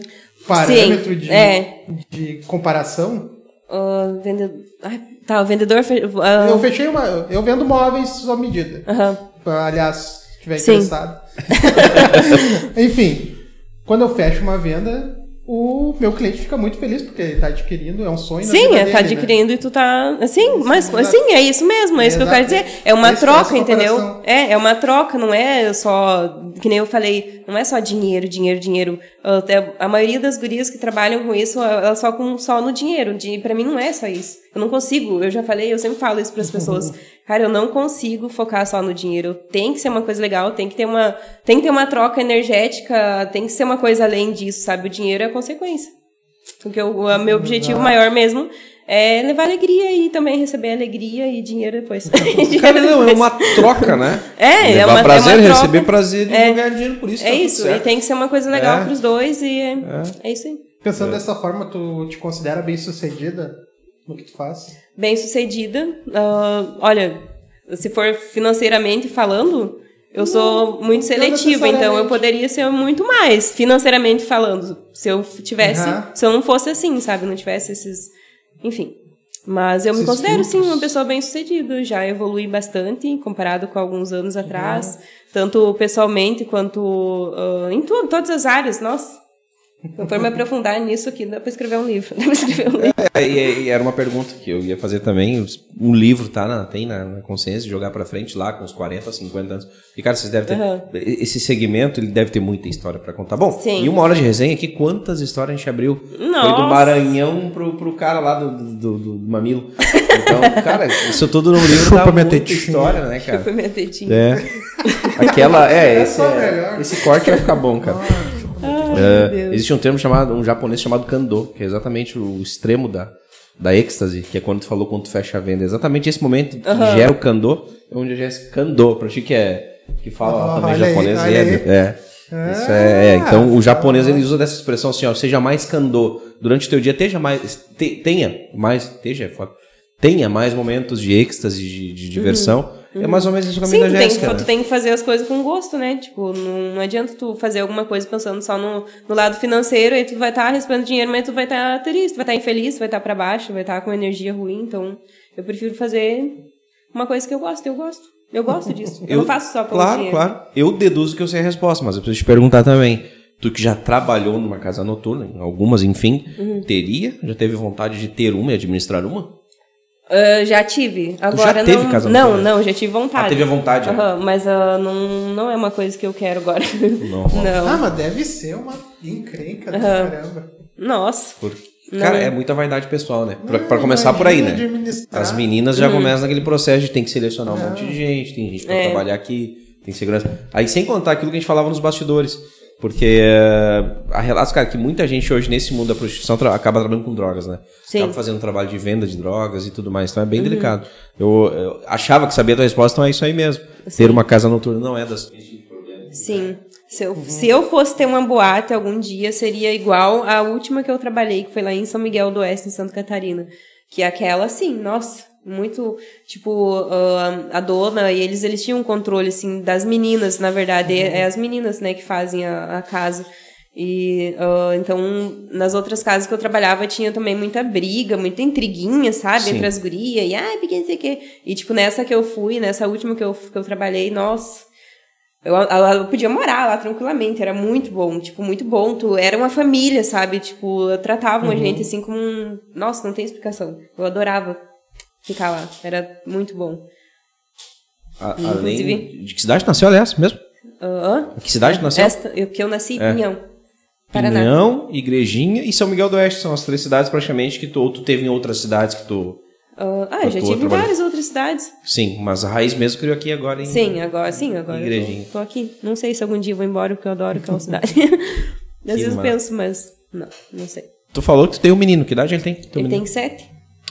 parâmetro de,
é.
de comparação?
Uh, vendedor. Ai, tá, o vendedor. fe- ah,
Eu fechei uma. Eu vendo móveis sob medida.
aham.
Aliás, se estiver
Sim.
interessado. Enfim, quando eu fecho uma venda, o meu cliente fica muito feliz porque ele está adquirindo, é um sonho.
Sim, é, tá
dele, né?
adquirindo e tu tá. Sim, mas
exato.
sim, é isso mesmo, é isso que eu quero dizer. É uma
Esse-
troca, entendeu? É, é uma troca, não é só. Que nem eu falei, não é só dinheiro, dinheiro, dinheiro. A maioria das gurias que trabalham com isso, elas só com só no dinheiro. Pra mim não é só isso. Eu não consigo, eu já falei, eu sempre falo isso pras pessoas. Cara, eu não consigo focar só no dinheiro. Tem que ser uma coisa legal, tem que ter uma, tem que ter uma troca energética, tem que ser uma coisa além disso, sabe? O dinheiro é a consequência. Porque o, o meu objetivo maior mesmo é levar alegria e também receber alegria e dinheiro depois. Dinheiro
Cara, não, é uma troca, né?
É, é
Levar
uma- é
prazer,
uma troca.
receber prazer e
É.
ganhar dinheiro por isso.
É
tá
isso, e tem que ser uma coisa legal
É.
pros dois e é, é isso aí.
Pensando dessa forma, tu te considera bem sucedida no que tu faz?
Bem sucedida. ah, olha, se for financeiramente falando, eu sou muito seletiva, então eu poderia ser muito mais, financeiramente falando. Se eu tivesse,
Aham.
se eu não fosse assim, sabe? Não tivesse esses. Enfim. Mas eu me
Esses
considero, sim, uma pessoa bem sucedida. Já evolui bastante comparado com alguns anos atrás. Tanto pessoalmente quanto ah, em tudo, todas as áreas. Nossa, eu for me aprofundar nisso aqui, dá pra escrever um livro. Dá pra escrever um livro.
É, e, e era uma pergunta que eu ia fazer também. Um livro, tá? Na, tem na, na consciência de jogar pra frente lá com uns 40, 50 anos. E, cara, vocês devem ter.
Aham.
Esse segmento, ele deve ter muita história pra contar. Bom,
Sim.
em uma hora de resenha aqui, quantas histórias a gente abriu? Foi do
Nossa.
Maranhão pro, pro cara lá do, do, do- do Mamilo. Então, cara, isso tudo num livro
Chupa
dá
minha
muita
tetinha.
história, né, cara?
Foi minha tetinha.
É. Aquela. É,
É
esse, é- esse corte vai ficar bom, cara.
Deus.
existe um termo chamado, um japonês chamado kando, que é exatamente o extremo da, da êxtase, que é quando tu falou quando tu fecha a venda. É exatamente esse momento que gera o kando, é onde gera esse kando, pra ti que é que fala
Ah,
também
aí,
japonês,
olha
é,
aí.
é. Isso é, é. Então o japonês ele usa dessa expressão assim, ó, seja mais kando durante o teu dia, esteja mais, te- tenha mais, esteja, é foda, tenha mais momentos de êxtase, de, de diversão. É mais ou menos isso que a
Uhum. Sim,
da
tu tem,
Jéssica.
que,
né?
tu tem que fazer as coisas com gosto, né? Tipo, não, não adianta tu fazer alguma coisa pensando só no, no lado financeiro, aí tu vai estar recebendo dinheiro, mas tu vai estar triste, tu vai estar infeliz, tu vai estar pra baixo, vai estar com energia ruim. Então, eu prefiro fazer uma coisa que eu gosto, eu gosto. Eu gosto disso. Eu, não faço só pelo
Claro,
dinheiro.
claro. Eu deduzo que eu sei a resposta, mas eu preciso te perguntar também. Tu que já trabalhou numa casa noturna, em algumas, enfim,
Uhum.
teria? Já teve vontade de ter uma e administrar uma?
Ah, já tive. Agora
teve
não.
casa
não, não, já tive vontade.
Ah, teve a vontade, né?
Aham, mas ah, não, não é uma coisa que eu quero agora.
Não
não.
Ah, mas deve ser uma encrenca do
Aham.
caramba.
Nossa.
Porque,
Não.
cara, é muita vaidade pessoal, né? Pra, pra
Ah,
começar por aí, né? As meninas já começam naquele processo de tem que selecionar um monte de gente, tem gente pra
É.
trabalhar aqui, tem segurança. Aí sem contar aquilo que a gente falava nos bastidores. Porque eh, há relatos, cara, que muita gente hoje nesse mundo da prostituição tra- acaba trabalhando com drogas, né?
Sim.
Acaba fazendo trabalho de venda de drogas e tudo mais. Então é bem delicado. Eu, eu achava que sabia a tua resposta, então é isso aí mesmo. Ter uma casa noturna não é das.
Sim. Se eu, se eu fosse ter uma boate algum dia, seria igual a última que eu trabalhei, que foi lá em São Miguel do Oeste, em Santa Catarina. Que é aquela, assim, nossa, muito, tipo, ah, a dona e eles, eles tinham um controle, assim, das meninas, na verdade. É, é as meninas, né, que fazem a, a casa. E, ah, então, nas outras casas que eu trabalhava, tinha também muita briga, muita intriguinha, sabe?
Sim.
Entre as gurias, e, ai, porque não sei o quê. E, tipo, nessa que eu fui, nessa última que eu, que eu trabalhei, nossa... Eu, ela eu podia morar lá tranquilamente, era muito bom, tipo, muito bom. Tu, era uma família, sabe? Tipo, tratavam a gente assim como um. Nossa, não tem explicação. Eu adorava ficar lá, era muito bom.
A- além. De que cidade nasceu, aliás, mesmo?
Ah,
Que cidade nasceu?
esta, eu, que eu nasci em
É.
Pinhão, Paraná.
Pinhão, Igrejinha e São Miguel do Oeste. São as três cidades praticamente que tu, ou tu teve em outras cidades que tu.
Ah, ah, eu já tive em várias outras cidades.
Sim, mas a raiz mesmo criou aqui agora em.
Sim, agora sim, agora
Igrejinha.
tô, tô aqui. Não sei se algum dia vou embora, porque eu adoro aquela cidade. Às vezes eu penso, mas não, não sei.
Tu falou que tu tem um menino. Que idade ele tem? Teu
Ele
menino?
tem sete.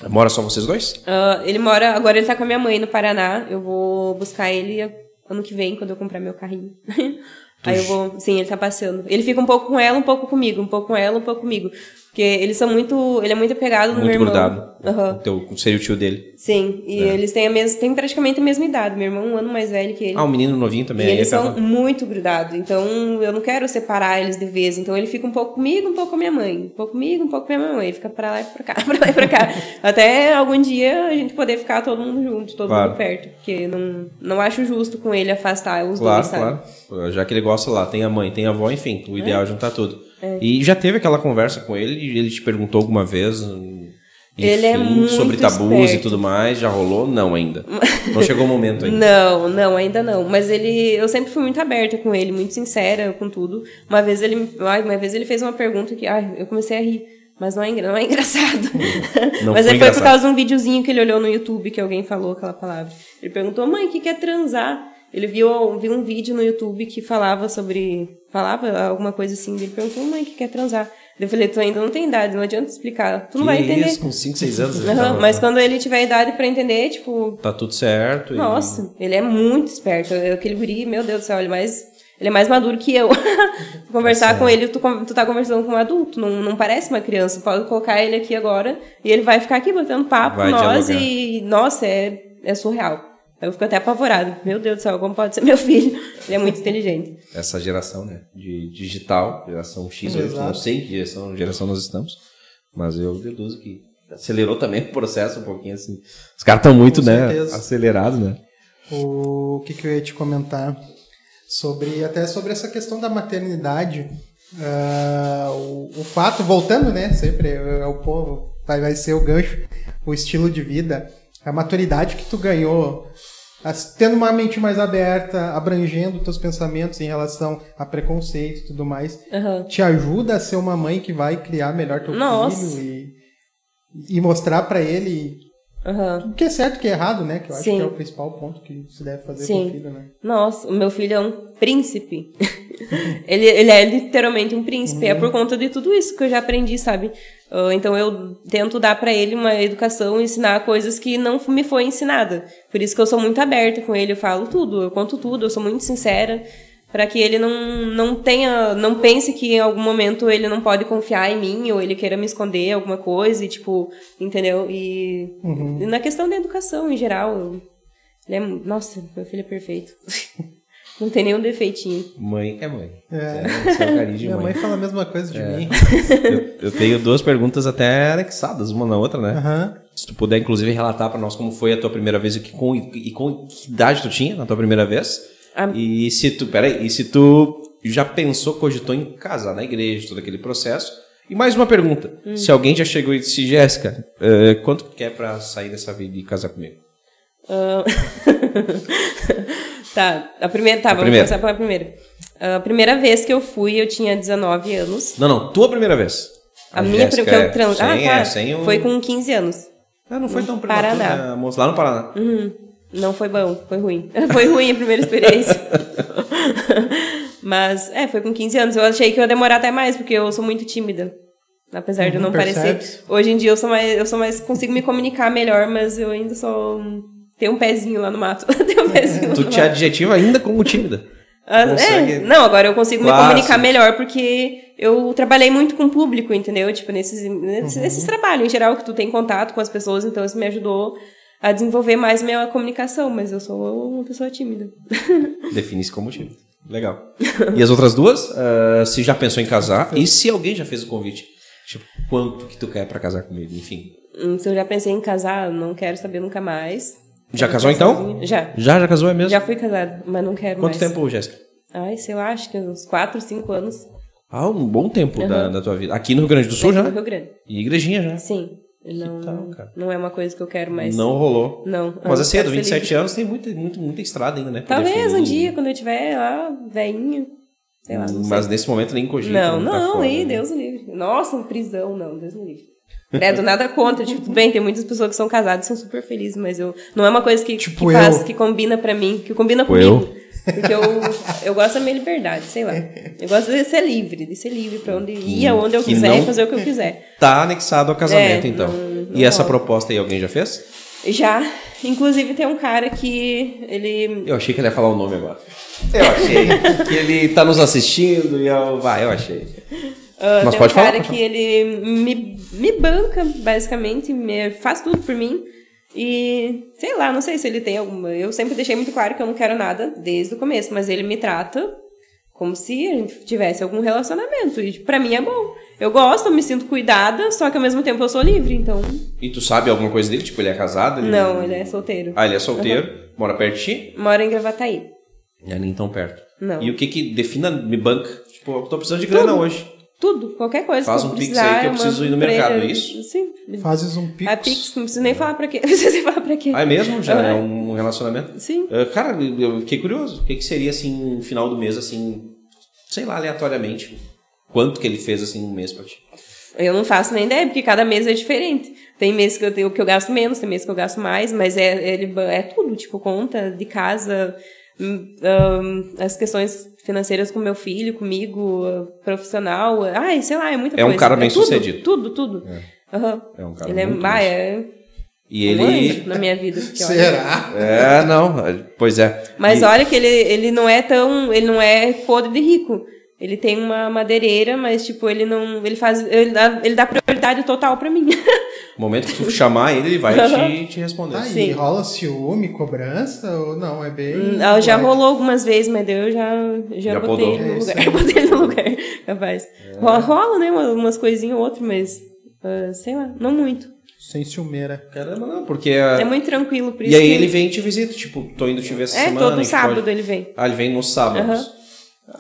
Mora só vocês dois?
Ah, ele mora. Agora ele tá com a minha mãe no Paraná. Eu vou buscar ele ano que vem, quando eu comprar meu carrinho. Aí eu vou. Sim, ele tá passeando. Ele fica um pouco com ela, um pouco comigo. Um pouco com ela, um pouco comigo. Porque eles são muito. Ele é muito apegado no
Muito
meu irmão.
grudado.
Aham.
O teu, seria o tio dele.
Sim, e
É.
eles têm, a mes... têm praticamente a mesma idade. Meu irmão é um ano mais velho que ele.
Ah, um menino novinho também.
E eles
acaba-
são muito grudados, então eu não quero separar eles de vez. Então ele fica um pouco comigo, um pouco com a minha mãe. Um pouco comigo, um pouco com a minha mãe. Fica pra lá e pra cá, pra lá e pra cá. Até algum dia a gente poder ficar todo mundo junto, todo
Claro.
mundo perto. Porque não, não acho justo com ele afastar os
Claro,
dois, sabe?
claro. Já que ele gosta lá, tem a mãe, tem a avó, enfim, o ideal é juntar tudo.
É.
E já teve aquela conversa com ele, e ele te perguntou alguma vez, hum,
Ele é muito
sobre tabus e
esperto.
tudo mais, já rolou? Não ainda. Não chegou o momento ainda.
Não, não, ainda não. Mas ele, eu sempre fui muito aberta com ele, muito sincera com tudo. Uma vez ele, uma vez ele fez uma pergunta que, ai, eu comecei a rir. Mas não é, não é engraçado.
Não
Mas
foi
foi por causa de um videozinho que ele olhou no YouTube que alguém falou aquela palavra. Ele perguntou, mãe, o que que é transar? Ele viu, viu um vídeo no YouTube que falava sobre. Falava alguma coisa assim. Ele perguntou, mãe, que que é transar? Eu falei, tu ainda não tem idade, não adianta explicar. Tu não vai
Que
entender.
Isso, com 5, 6 anos. tava-
mas quando ele tiver idade pra entender, tipo,
Tá tudo certo. e-
nossa, ele é muito esperto. Eu- Aquele guri, meu Deus do céu, ele é mais, ele é mais maduro que eu. Conversar com ele, tu, tu tá conversando com um adulto, não, não parece uma criança. Pode colocar ele aqui agora e ele vai ficar aqui batendo papo
Vai
com nós
dialogar.
e, nossa, é, é surreal. Eu fico até apavorado. Meu Deus do céu, como pode ser meu filho? Ele é muito inteligente.
Essa geração, né? De digital, geração X, eu não sei em que geração, geração nós estamos, mas eu deduzo que acelerou também o processo um pouquinho assim. Os caras estão muito,
Com
né,
certeza.
acelerados, né?
O que, que eu ia te comentar sobre até sobre essa questão da maternidade. ah, o, o fato, voltando, né? Sempre é o povo, vai, vai ser o gancho, o estilo de vida, a maturidade que tu ganhou, tendo uma mente mais aberta, abrangendo teus pensamentos em relação a preconceito e tudo mais,
Aham.
te ajuda a ser uma mãe que vai criar melhor teu
Nossa.
filho e, e mostrar pra ele
Aham.
o que é certo o que é errado, né? Que eu acho
Sim.
que é o principal ponto que se deve fazer
Sim.
com o filho, né?
Nossa, o meu filho é um príncipe. ele, ele é literalmente um príncipe. É por conta de tudo isso que eu já aprendi, sabe? Ah, então eu tento dar pra ele uma educação, ensinar coisas que não me foi ensinada. Por isso que eu sou muito aberta com ele, eu falo tudo, eu conto tudo, eu sou muito sincera. Pra que ele não, não tenha, não pense que em algum momento ele não pode confiar em mim ou ele queira me esconder alguma coisa e tipo, entendeu? E, e na questão da educação em geral, eu- ele é, nossa, meu filho é perfeito. Não tem nenhum defeitinho.
Mãe é mãe.
É.
é o carinho de
Minha
mãe.
mãe fala a mesma coisa de mim.
Eu, eu tenho duas perguntas até anexadas, uma na outra, né?
Aham.
Se tu puder, inclusive, relatar pra nós como foi a tua primeira vez e que- com, e com que idade tu tinha na tua primeira vez.
A-
E se tu, peraí, e se tu já pensou, cogitou em casar na igreja, todo aquele processo. E mais uma pergunta.
Hum.
Se alguém já chegou e disse, Jéssica, eh, quanto que quer pra sair dessa vida e casar comigo?
Ah, tá, a primeira, tá, vamos
primeira.
começar pela primeira. A primeira vez que eu fui, eu tinha 19 anos.
Não, não, tua primeira vez.
A, minha
Jéssica
porque eu
é
trans... Ah,
é,
tá.
sem o...
Foi com 15 anos.
Ah, não foi tão
Paraná.
prematuro, né, moço? Lá no Paraná.
Uhum. Não foi bom, foi ruim. Foi ruim a primeira experiência. Mas, é, foi com 15 anos. Eu achei que ia demorar até mais, porque eu sou muito tímida. Apesar de eu
Uhum,
não parecer. Hoje em dia eu sou mais, eu sou mais, consigo me comunicar melhor, mas eu ainda sou. Tenho um pezinho lá no mato. Tenho um pezinho lá
Tu te
mato.
adjetiva ainda como tímida.
Ah,
consegue-
É, não, agora eu consigo me comunicar melhor porque eu trabalhei muito com o público, entendeu? Tipo, nesses, nesses,
Uhum.
nesses trabalhos em geral que tu tem contato com as pessoas, então isso me ajudou a desenvolver mais minha comunicação, mas eu sou uma pessoa tímida.
Define-se como tímida. Legal. E as outras duas? ah, se já pensou em casar e se alguém já fez o convite. Tipo, quanto que tu quer pra casar comigo? Enfim.
Hum, Se eu já pensei em casar, não quero saber nunca mais.
Já casou então?
sozinha. Já.
Já, já casou é mesmo?
Já fui casada, mas não quero
Quanto
mais.
tempo, Jéssica?
Ai, sei lá, acho que uns 4, 5 anos.
Ah, um bom tempo da,
Uhum.
da tua vida. Aqui no Rio Grande do Sul
Aqui
já?
no Rio Grande.
E igrejinha já?
Sim. Não,
tal, cara?
não é uma coisa que eu quero mais.
Não rolou.
Não.
Mas é
eu
cedo,
quero ser
27
livre.
anos tem muita, muita, muita estrada ainda, né?
Talvez um dia, quando eu tiver lá, velhinha. Sei lá, não sei.
Mas nesse momento nem cogita.
Não,
tá
não,
fora,
aí,
né?
Deus o livre. Nossa, prisão, não, Deus me livre. Credo, nada contra. Tipo, tudo bem, tem muitas pessoas que são casadas e são super felizes, mas eu não é uma coisa que,
Tipo
que faz,
eu.
que combina pra mim, que combina
Tipo
comigo. Porque eu, eu gosto da minha liberdade, sei lá. Eu gosto de ser livre, de ser livre pra onde ir, aonde eu quiser e fazer o que eu quiser.
Tá anexado ao casamento,
É,
então.
não-
e
não
essa
rola.
proposta aí alguém já fez?
Já, inclusive tem um cara que ele
Eu achei que ele ia falar o nome agora. Eu achei que ele tá nos assistindo e eu. Vai, eu achei.
Ah,
Mas
tem
pode
um
falar,
cara
pode
que ele me, me banca, basicamente, me, faz tudo por mim. E, sei lá, não sei se ele tem alguma. Eu sempre deixei muito claro que eu não quero nada desde o começo, mas ele me trata como se a gente tivesse algum relacionamento. E pra mim é bom. Eu gosto, eu me sinto cuidada, só que ao mesmo tempo eu sou livre, então.
E tu sabe alguma coisa dele? Tipo, ele é casado? Ele...
Não, ele é solteiro.
Ah, ele é solteiro, mora perto de ti?
Mora em Gravataí.
É nem tão perto.
Não.
E o que que defina, me banca? Tipo, eu tô precisando de grana
Tudo.
hoje.
Tudo, qualquer coisa.
Faz um pix aí que eu preciso ir no mercado, é isso?
Sim.
Fazes um pix.
A Pix, não preciso nem falar pra quê. Não precisa nem falar pra quê.
Ah, é mesmo? Já
Aham.
é um relacionamento?
Sim.
Ah, cara, eu fiquei curioso. O que que seria, assim, no final do mês, assim, sei lá, aleatoriamente? Quanto que ele fez, assim, um mês pra ti?
Eu não faço nem ideia, porque cada mês é diferente. Tem mês que eu, tenho, que eu gasto menos, tem mês que eu gasto mais, mas é, ele, é tudo, tipo, conta de casa, hum, hum, as questões financeiras com meu filho, comigo, profissional. Ai, sei lá, é muita
É um
coisa.
cara
tudo,
bem-sucedido.
Tudo, tudo. Aham.
É um cara
Ele é,
muito
ah,
bom.
é
E
um
ele...
na minha vida. porque, olha,
Será?
É, não, pois é.
Mas
E-
olha que ele, ele não é tão. Ele não é podre de rico. Ele tem uma madeireira, mas, tipo, ele não. Ele faz. Ele dá, ele dá prioridade total pra mim.
No momento que tu chamar ele, ele vai te, te responder.
E
Sim.
rola ciúme, cobrança ou não? É bem.
Ah, já rolou algumas vezes, mas daí eu já, já,
Já
botei
podou.
ele no
É,
lugar. Eu botei ele no lugar, capaz. Rola, rola, né? Umas, coisinhas ou outras, mas. ah, sei lá, não muito.
Sem ciumeira.
Caramba, não, porque...
É muito tranquilo, por
E
isso
aí
que-
ele vem e te visita, tipo, tô indo te ver essa
É,
semana.
todo
a gente
sábado
pode-
ele vem.
Ah, ele vem nos sábados.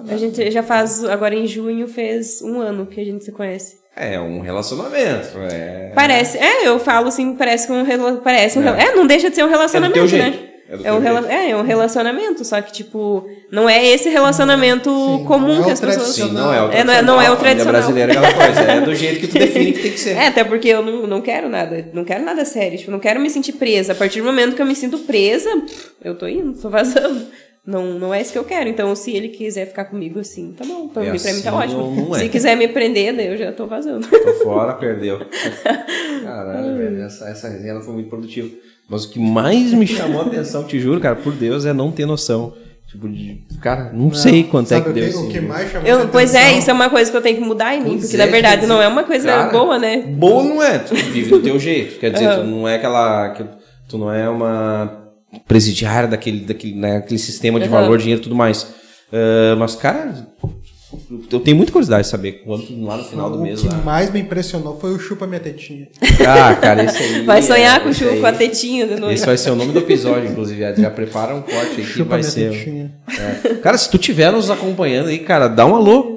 A gente já faz, agora em junho, fez um ano que a gente se conhece.
É um relacionamento. É,
Parece, é, eu falo assim, parece que um parece um
É.
é. não deixa de ser um relacionamento,
É do teu
né?
jeito. É
É um, rela- é, é um relacionamento, só que, tipo, não é esse relacionamento comum
não é
que as pessoas.
tradicional.
Sim, não é o
É, não é- não é o
tradicional,
tradicional.
brasileira é aquela coisa. É do jeito que tu define que tem que ser.
É, até porque eu não, não quero nada, não quero nada sério, tipo, não quero me sentir presa. A partir do momento que eu me sinto presa, eu tô indo, tô vazando. Não, não é isso que eu quero. Então, se ele quiser ficar comigo assim, tá bom. Pra,
É
mim, pra mim tá
assim,
ótimo.
não- não é.
Se quiser me prender, daí eu já tô vazando.
Tô fora, perdeu. Caralho, velho, essa, essa resenha ela foi muito produtiva. Mas o que mais me chamou a atenção, te juro, cara, por Deus, é não ter noção. Tipo, de. Cara, não, sei quanto é
Sabe
que
o
deu
que,
esse
o que mais chamou
Eu- pois é,
atenção?
isso é uma coisa que eu tenho que mudar em mim,
Pois
porque
é,
na verdade
dizer,
não é uma coisa
cara,
boa, né?
Boa não é, tu vive do teu jeito. Quer dizer, tu
Aham.
não é aquela. que- Tu não é uma presidiária daquele, daquele, né, aquele sistema de
Aham.
valor, dinheiro e tudo mais. Ah, mas, cara, eu tenho muita curiosidade de saber quanto lá no final do
O
mês
que
lá.
mais me impressionou foi o chupa minha tetinha.
Ah, cara, esse aí.
Vai sonhar com o
aí-
com a tetinha de novo.
Esse vai ser o nome do episódio, inclusive. Já- prepara um corte aí que
Chupa
vai
minha
ser.
tetinha.
É. Cara, se tu tiver nos acompanhando aí, cara, dá um alô.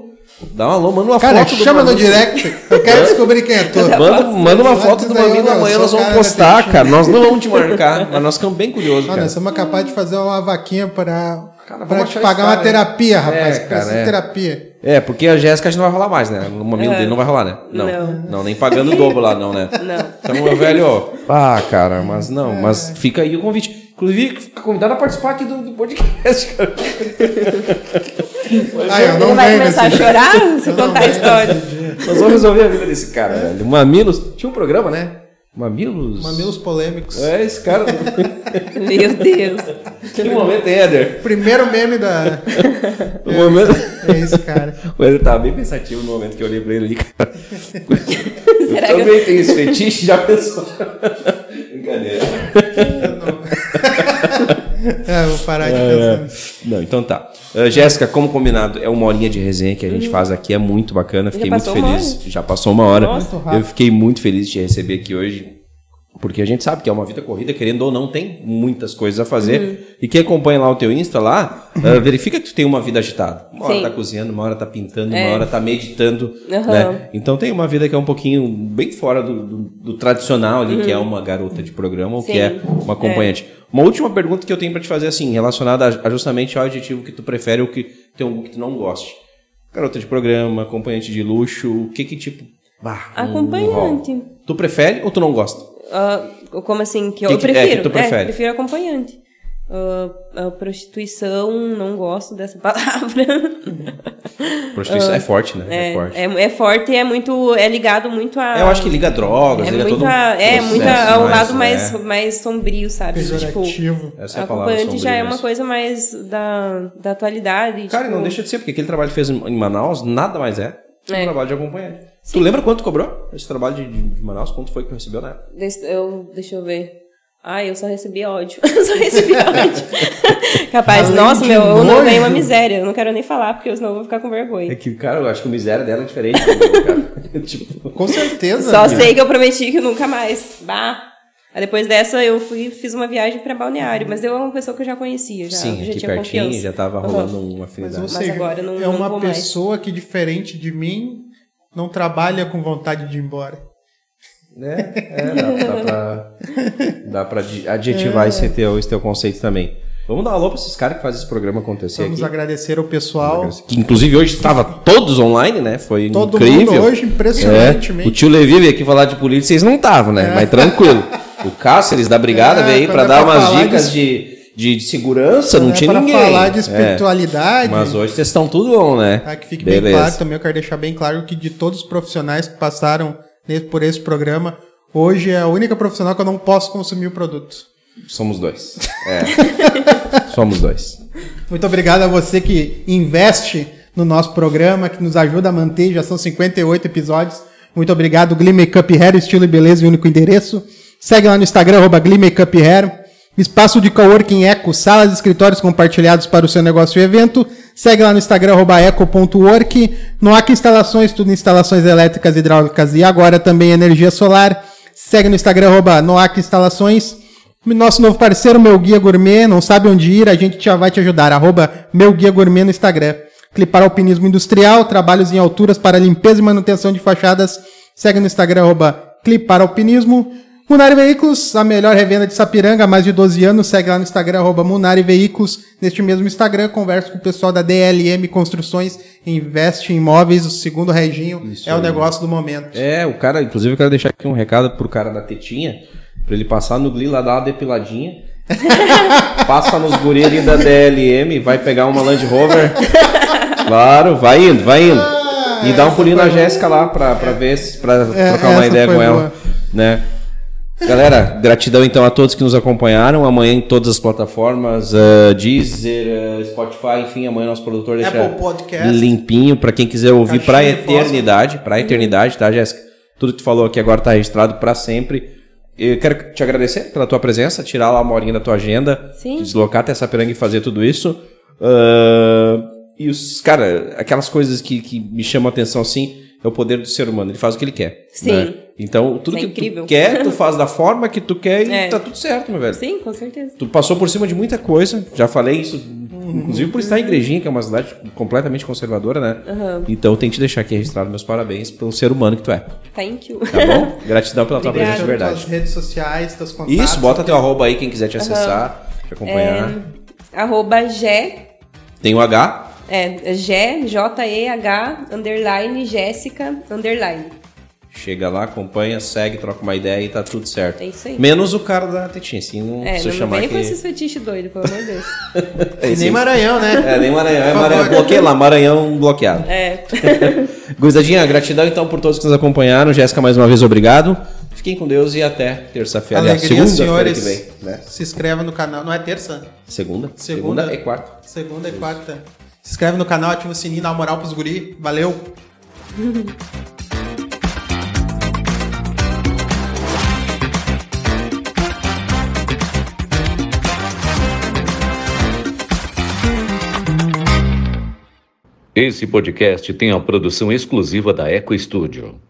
Dá um alô, manda uma
Cara,
foto do
chama no direct. Eu quero descobrir quem é tu.
Manda, manda uma foto do Mamilo amanhã, nós
o
vamos
cara
postar, cara. Nós não vamos te marcar, mas nós ficamos bem curiosos, cara.
nós somos capazes de fazer uma vaquinha pra,
Cara,
pra te pagar
esse
uma
cara,
terapia,
É,
rapaz.
cara,
Precisa de
é.
terapia.
É, porque a Jéssica a gente não vai rolar mais, né? No mamilo
É.
dele não vai rolar, né? Não.
Não.
Não, nem pagando o dobro lá, não, né?
Não.
Então, meu velho, ó. Ah, cara, mas não, mas fica aí o convite. Inclusive, fica convidado a participar aqui do, do podcast, cara.
Ah, eu não
Ele vai começar a chorar se
eu não
contar a história.
Nós vamos resolver a vida desse cara, velho. Mamilos. Tinha um programa, né? Mamilos.
Mamilos polêmicos.
É, esse cara.
Meu Deus.
que momento, hein, Éder?
Primeiro meme da.
O momento.
É esse cara.
O Éder tava bem pensativo no momento que eu olhei pra ele ali, cara.
Será
eu
que eu-
também tenho esse fetiche, já pensou? Brincadeira.
É, vou parar de pensar.
Não, então tá. Uh, Jéssica, como combinado, é uma horinha de resenha que a gente faz aqui, é muito bacana, fiquei muito feliz. Já passou uma hora.
Nossa,
eu fiquei muito feliz de te receber aqui hoje. Porque a gente sabe que é uma vida corrida, querendo ou não, tem muitas coisas a fazer.
Uhum.
E quem acompanha lá o teu Insta lá, uh, verifica que tu tem uma vida agitada. Uma hora
Sim.
tá cozinhando, uma hora tá pintando, uma
É.
hora tá meditando.
Aham.
Né? Então tem uma vida que é um pouquinho bem fora do, do- do tradicional ali, que é uma garota de programa ou que
Uhum. Sim.
é uma acompanhante. Uma última pergunta que eu tenho pra te fazer, assim, relacionada a, a justamente ao adjetivo que tu prefere ou que tem um que tu não goste. Garota de programa, acompanhante de luxo, o que que tipo. bah,
Acompanhante.
rola? Tu prefere ou tu não gosta?
Ah, como assim? Que eu,
Que
eu
é,
prefiro.
que tu prefere?
prefiro acompanhante. A prostituição, não gosto dessa palavra.
Prostituição é forte, né? É,
É,
forte.
é, é forte e é muito. É ligado muito a.
eu acho que liga drogas,
é
liga todo um
muita, é,
processo
muita ao lado mais,
é.
mais sombrio, sabe? Tipo.
Essa é a palavra
acompanhante já é uma coisa mais da, da atualidade.
Cara, e
tipo,
não deixa de ser, porque aquele trabalho que fez em Manaus nada mais é que um
É.
trabalho de acompanhante. Tu lembra quanto cobrou esse trabalho de, de- de Manaus? Quanto foi que tu recebeu na época?
Deixa eu, deixa eu ver. Ah, eu só recebi ódio. Eu só recebi ódio. Capaz,
Além
nossa, meu, eu não ganhei uma miséria. Eu não quero nem falar, porque senão eu vou ficar com vergonha.
É que, cara, eu acho que a miséria dela é diferente. do meu, cara. tipo,
Com certeza.
Só
né?
sei que eu prometi que nunca mais. Bah. Aí depois dessa eu fui fiz uma viagem pra Balneário, mas eu é uma pessoa que eu já conhecia, já,
sim,
já
aqui
tinha
pertinho,
confiança.
já tava rolando uma
Mas
afinidade.
você
agora não-
é
não
uma
mais.
pessoa que, diferente de mim, não trabalha com vontade de ir embora.
né? É, dá, dá pra, dá pra adjetivar esse, teu, esse teu conceito também. Vamos dar um alô pra esses caras que fazem esse programa acontecer
Vamos
aqui.
agradecer ao pessoal.
Que inclusive hoje estava todos online, né? Foi
Todo
incrível.
mundo hoje,
É,
impressionantemente.
o tio Levi veio aqui falar de política, vocês não estavam, né? Mas tranquilo. O Cáceres da Brigada
É,
veio aí pra
é
dar umas dicas de, de, de segurança, não
É
tinha
para
ninguém.
falar de
É,
espiritualidade.
Mas hoje vocês estão tudo on, né?
Tá, que fique bem claro também, eu quero deixar bem claro que de todos os profissionais que passaram por esse programa, hoje é a única profissional que eu não posso consumir o produto.
Somos dois. É. Somos dois.
Muito obrigado a você que investe no nosso programa, que nos ajuda a manter, já são 58 episódios. Muito obrigado, Glee Makeup Hair, estilo e beleza e único endereço. Segue lá no Instagram, arroba Glee Makeup Hair. Espaço de coworking Eco, salas e escritórios compartilhados para o seu negócio e evento. Segue lá no Instagram, eco.work. Noac Instalações, tudo instalações elétricas, hidráulicas e agora também energia solar. segue no Instagram, arroba Noac Instalações. Nosso novo parceiro, Meu Guia Gourmet, não sabe onde ir, a gente já vai te ajudar, arroba Meu Guia Gourmet no Instagram. Clipar Alpinismo Industrial, trabalhos em alturas para limpeza e manutenção de fachadas, segue no Instagram, arroba Clipar Alpinismo. Munari Veículos, a melhor revenda de Sapiranga há mais de 12 anos. Segue lá no Instagram, arroba Munari Veículos. Neste mesmo Instagram, converso com o pessoal da DLM Construções, investe em imóveis, o segundo Reginho,
Isso
é o
aí.
negócio do momento.
É, o cara, inclusive eu quero deixar aqui um recado pro cara da tetinha, pra ele passar no Gli lá, dar uma depiladinha. Passa nos guri ali da DLM, vai pegar uma Land Rover. Claro, vai indo, vai indo. E dá um pulinho na. Jéssica lá pra, pra ver se, pra
É,
trocar uma ideia com ela.
boa.
Né? Galera, gratidão então a todos que nos acompanharam. Amanhã em todas as plataformas, uh, Deezer, uh, Spotify, enfim, amanhã nosso produtor deixa
Apple Podcast.
limpinho pra quem quiser ouvir
fósforo.
eternidade, pra eternidade, tá, Jéssica? Tudo que tu falou aqui agora tá registrado pra sempre. Eu quero te agradecer pela tua presença, tirar lá uma horinha da tua agenda,
Sim.
deslocar até Sapiranga e fazer tudo isso. Ah, e os, cara, aquelas coisas que, que me chamam a atenção assim, é o poder do ser humano. Ele faz o que ele quer.
Sim.
né? Então, tudo
é
que
incrível.
tu quer, tu faz da forma que tu quer e
É.
tá tudo certo, meu velho.
Sim, com certeza.
Tu passou por cima de muita coisa, já falei isso, inclusive por estar em Igrejinha, que é uma cidade completamente conservadora, né?
Aham.
Então eu tenho que te deixar aqui registrado meus parabéns pelo ser humano que tu é.
Thank you.
Tá bom? Gratidão pela tua
Obrigada.
presença de
Tuas
verdade.
redes sociais, teus contatos.
Isso, bota teu arroba aí, quem quiser te acessar, te acompanhar.
É, arroba G,
Tem o H,
é, G, J-E-H, underline, Jéssica, underline.
chega lá, acompanha, segue, troca uma ideia e tá tudo certo.
É isso aí.
Menos o cara da tetinha, assim, não
É,
precisa
não
chamar
venha
aqui.
com esses fetiches doidos, pelo amor de Deus.
É,
E nem. Maranhão, né?
É, nem Maranhão, é Maranhão. Bloqueia lá, Maranhão bloqueado.
É.
Guizadinha, gratidão então por todos que nos acompanharam. Jéssica, mais uma vez, obrigado. Fiquem com Deus e até terça-feira.
Alegria,
segunda-feira que
senhores.
vem. Né?
Se inscreva no canal. Não é terça?
Segunda?
Segunda.
Segunda e quarta.
Segunda e quarta. Se inscreve no canal, ativa o sininho, dá uma moral pros guri. Valeu!
Esse podcast tem a produção exclusiva da Eco Studio.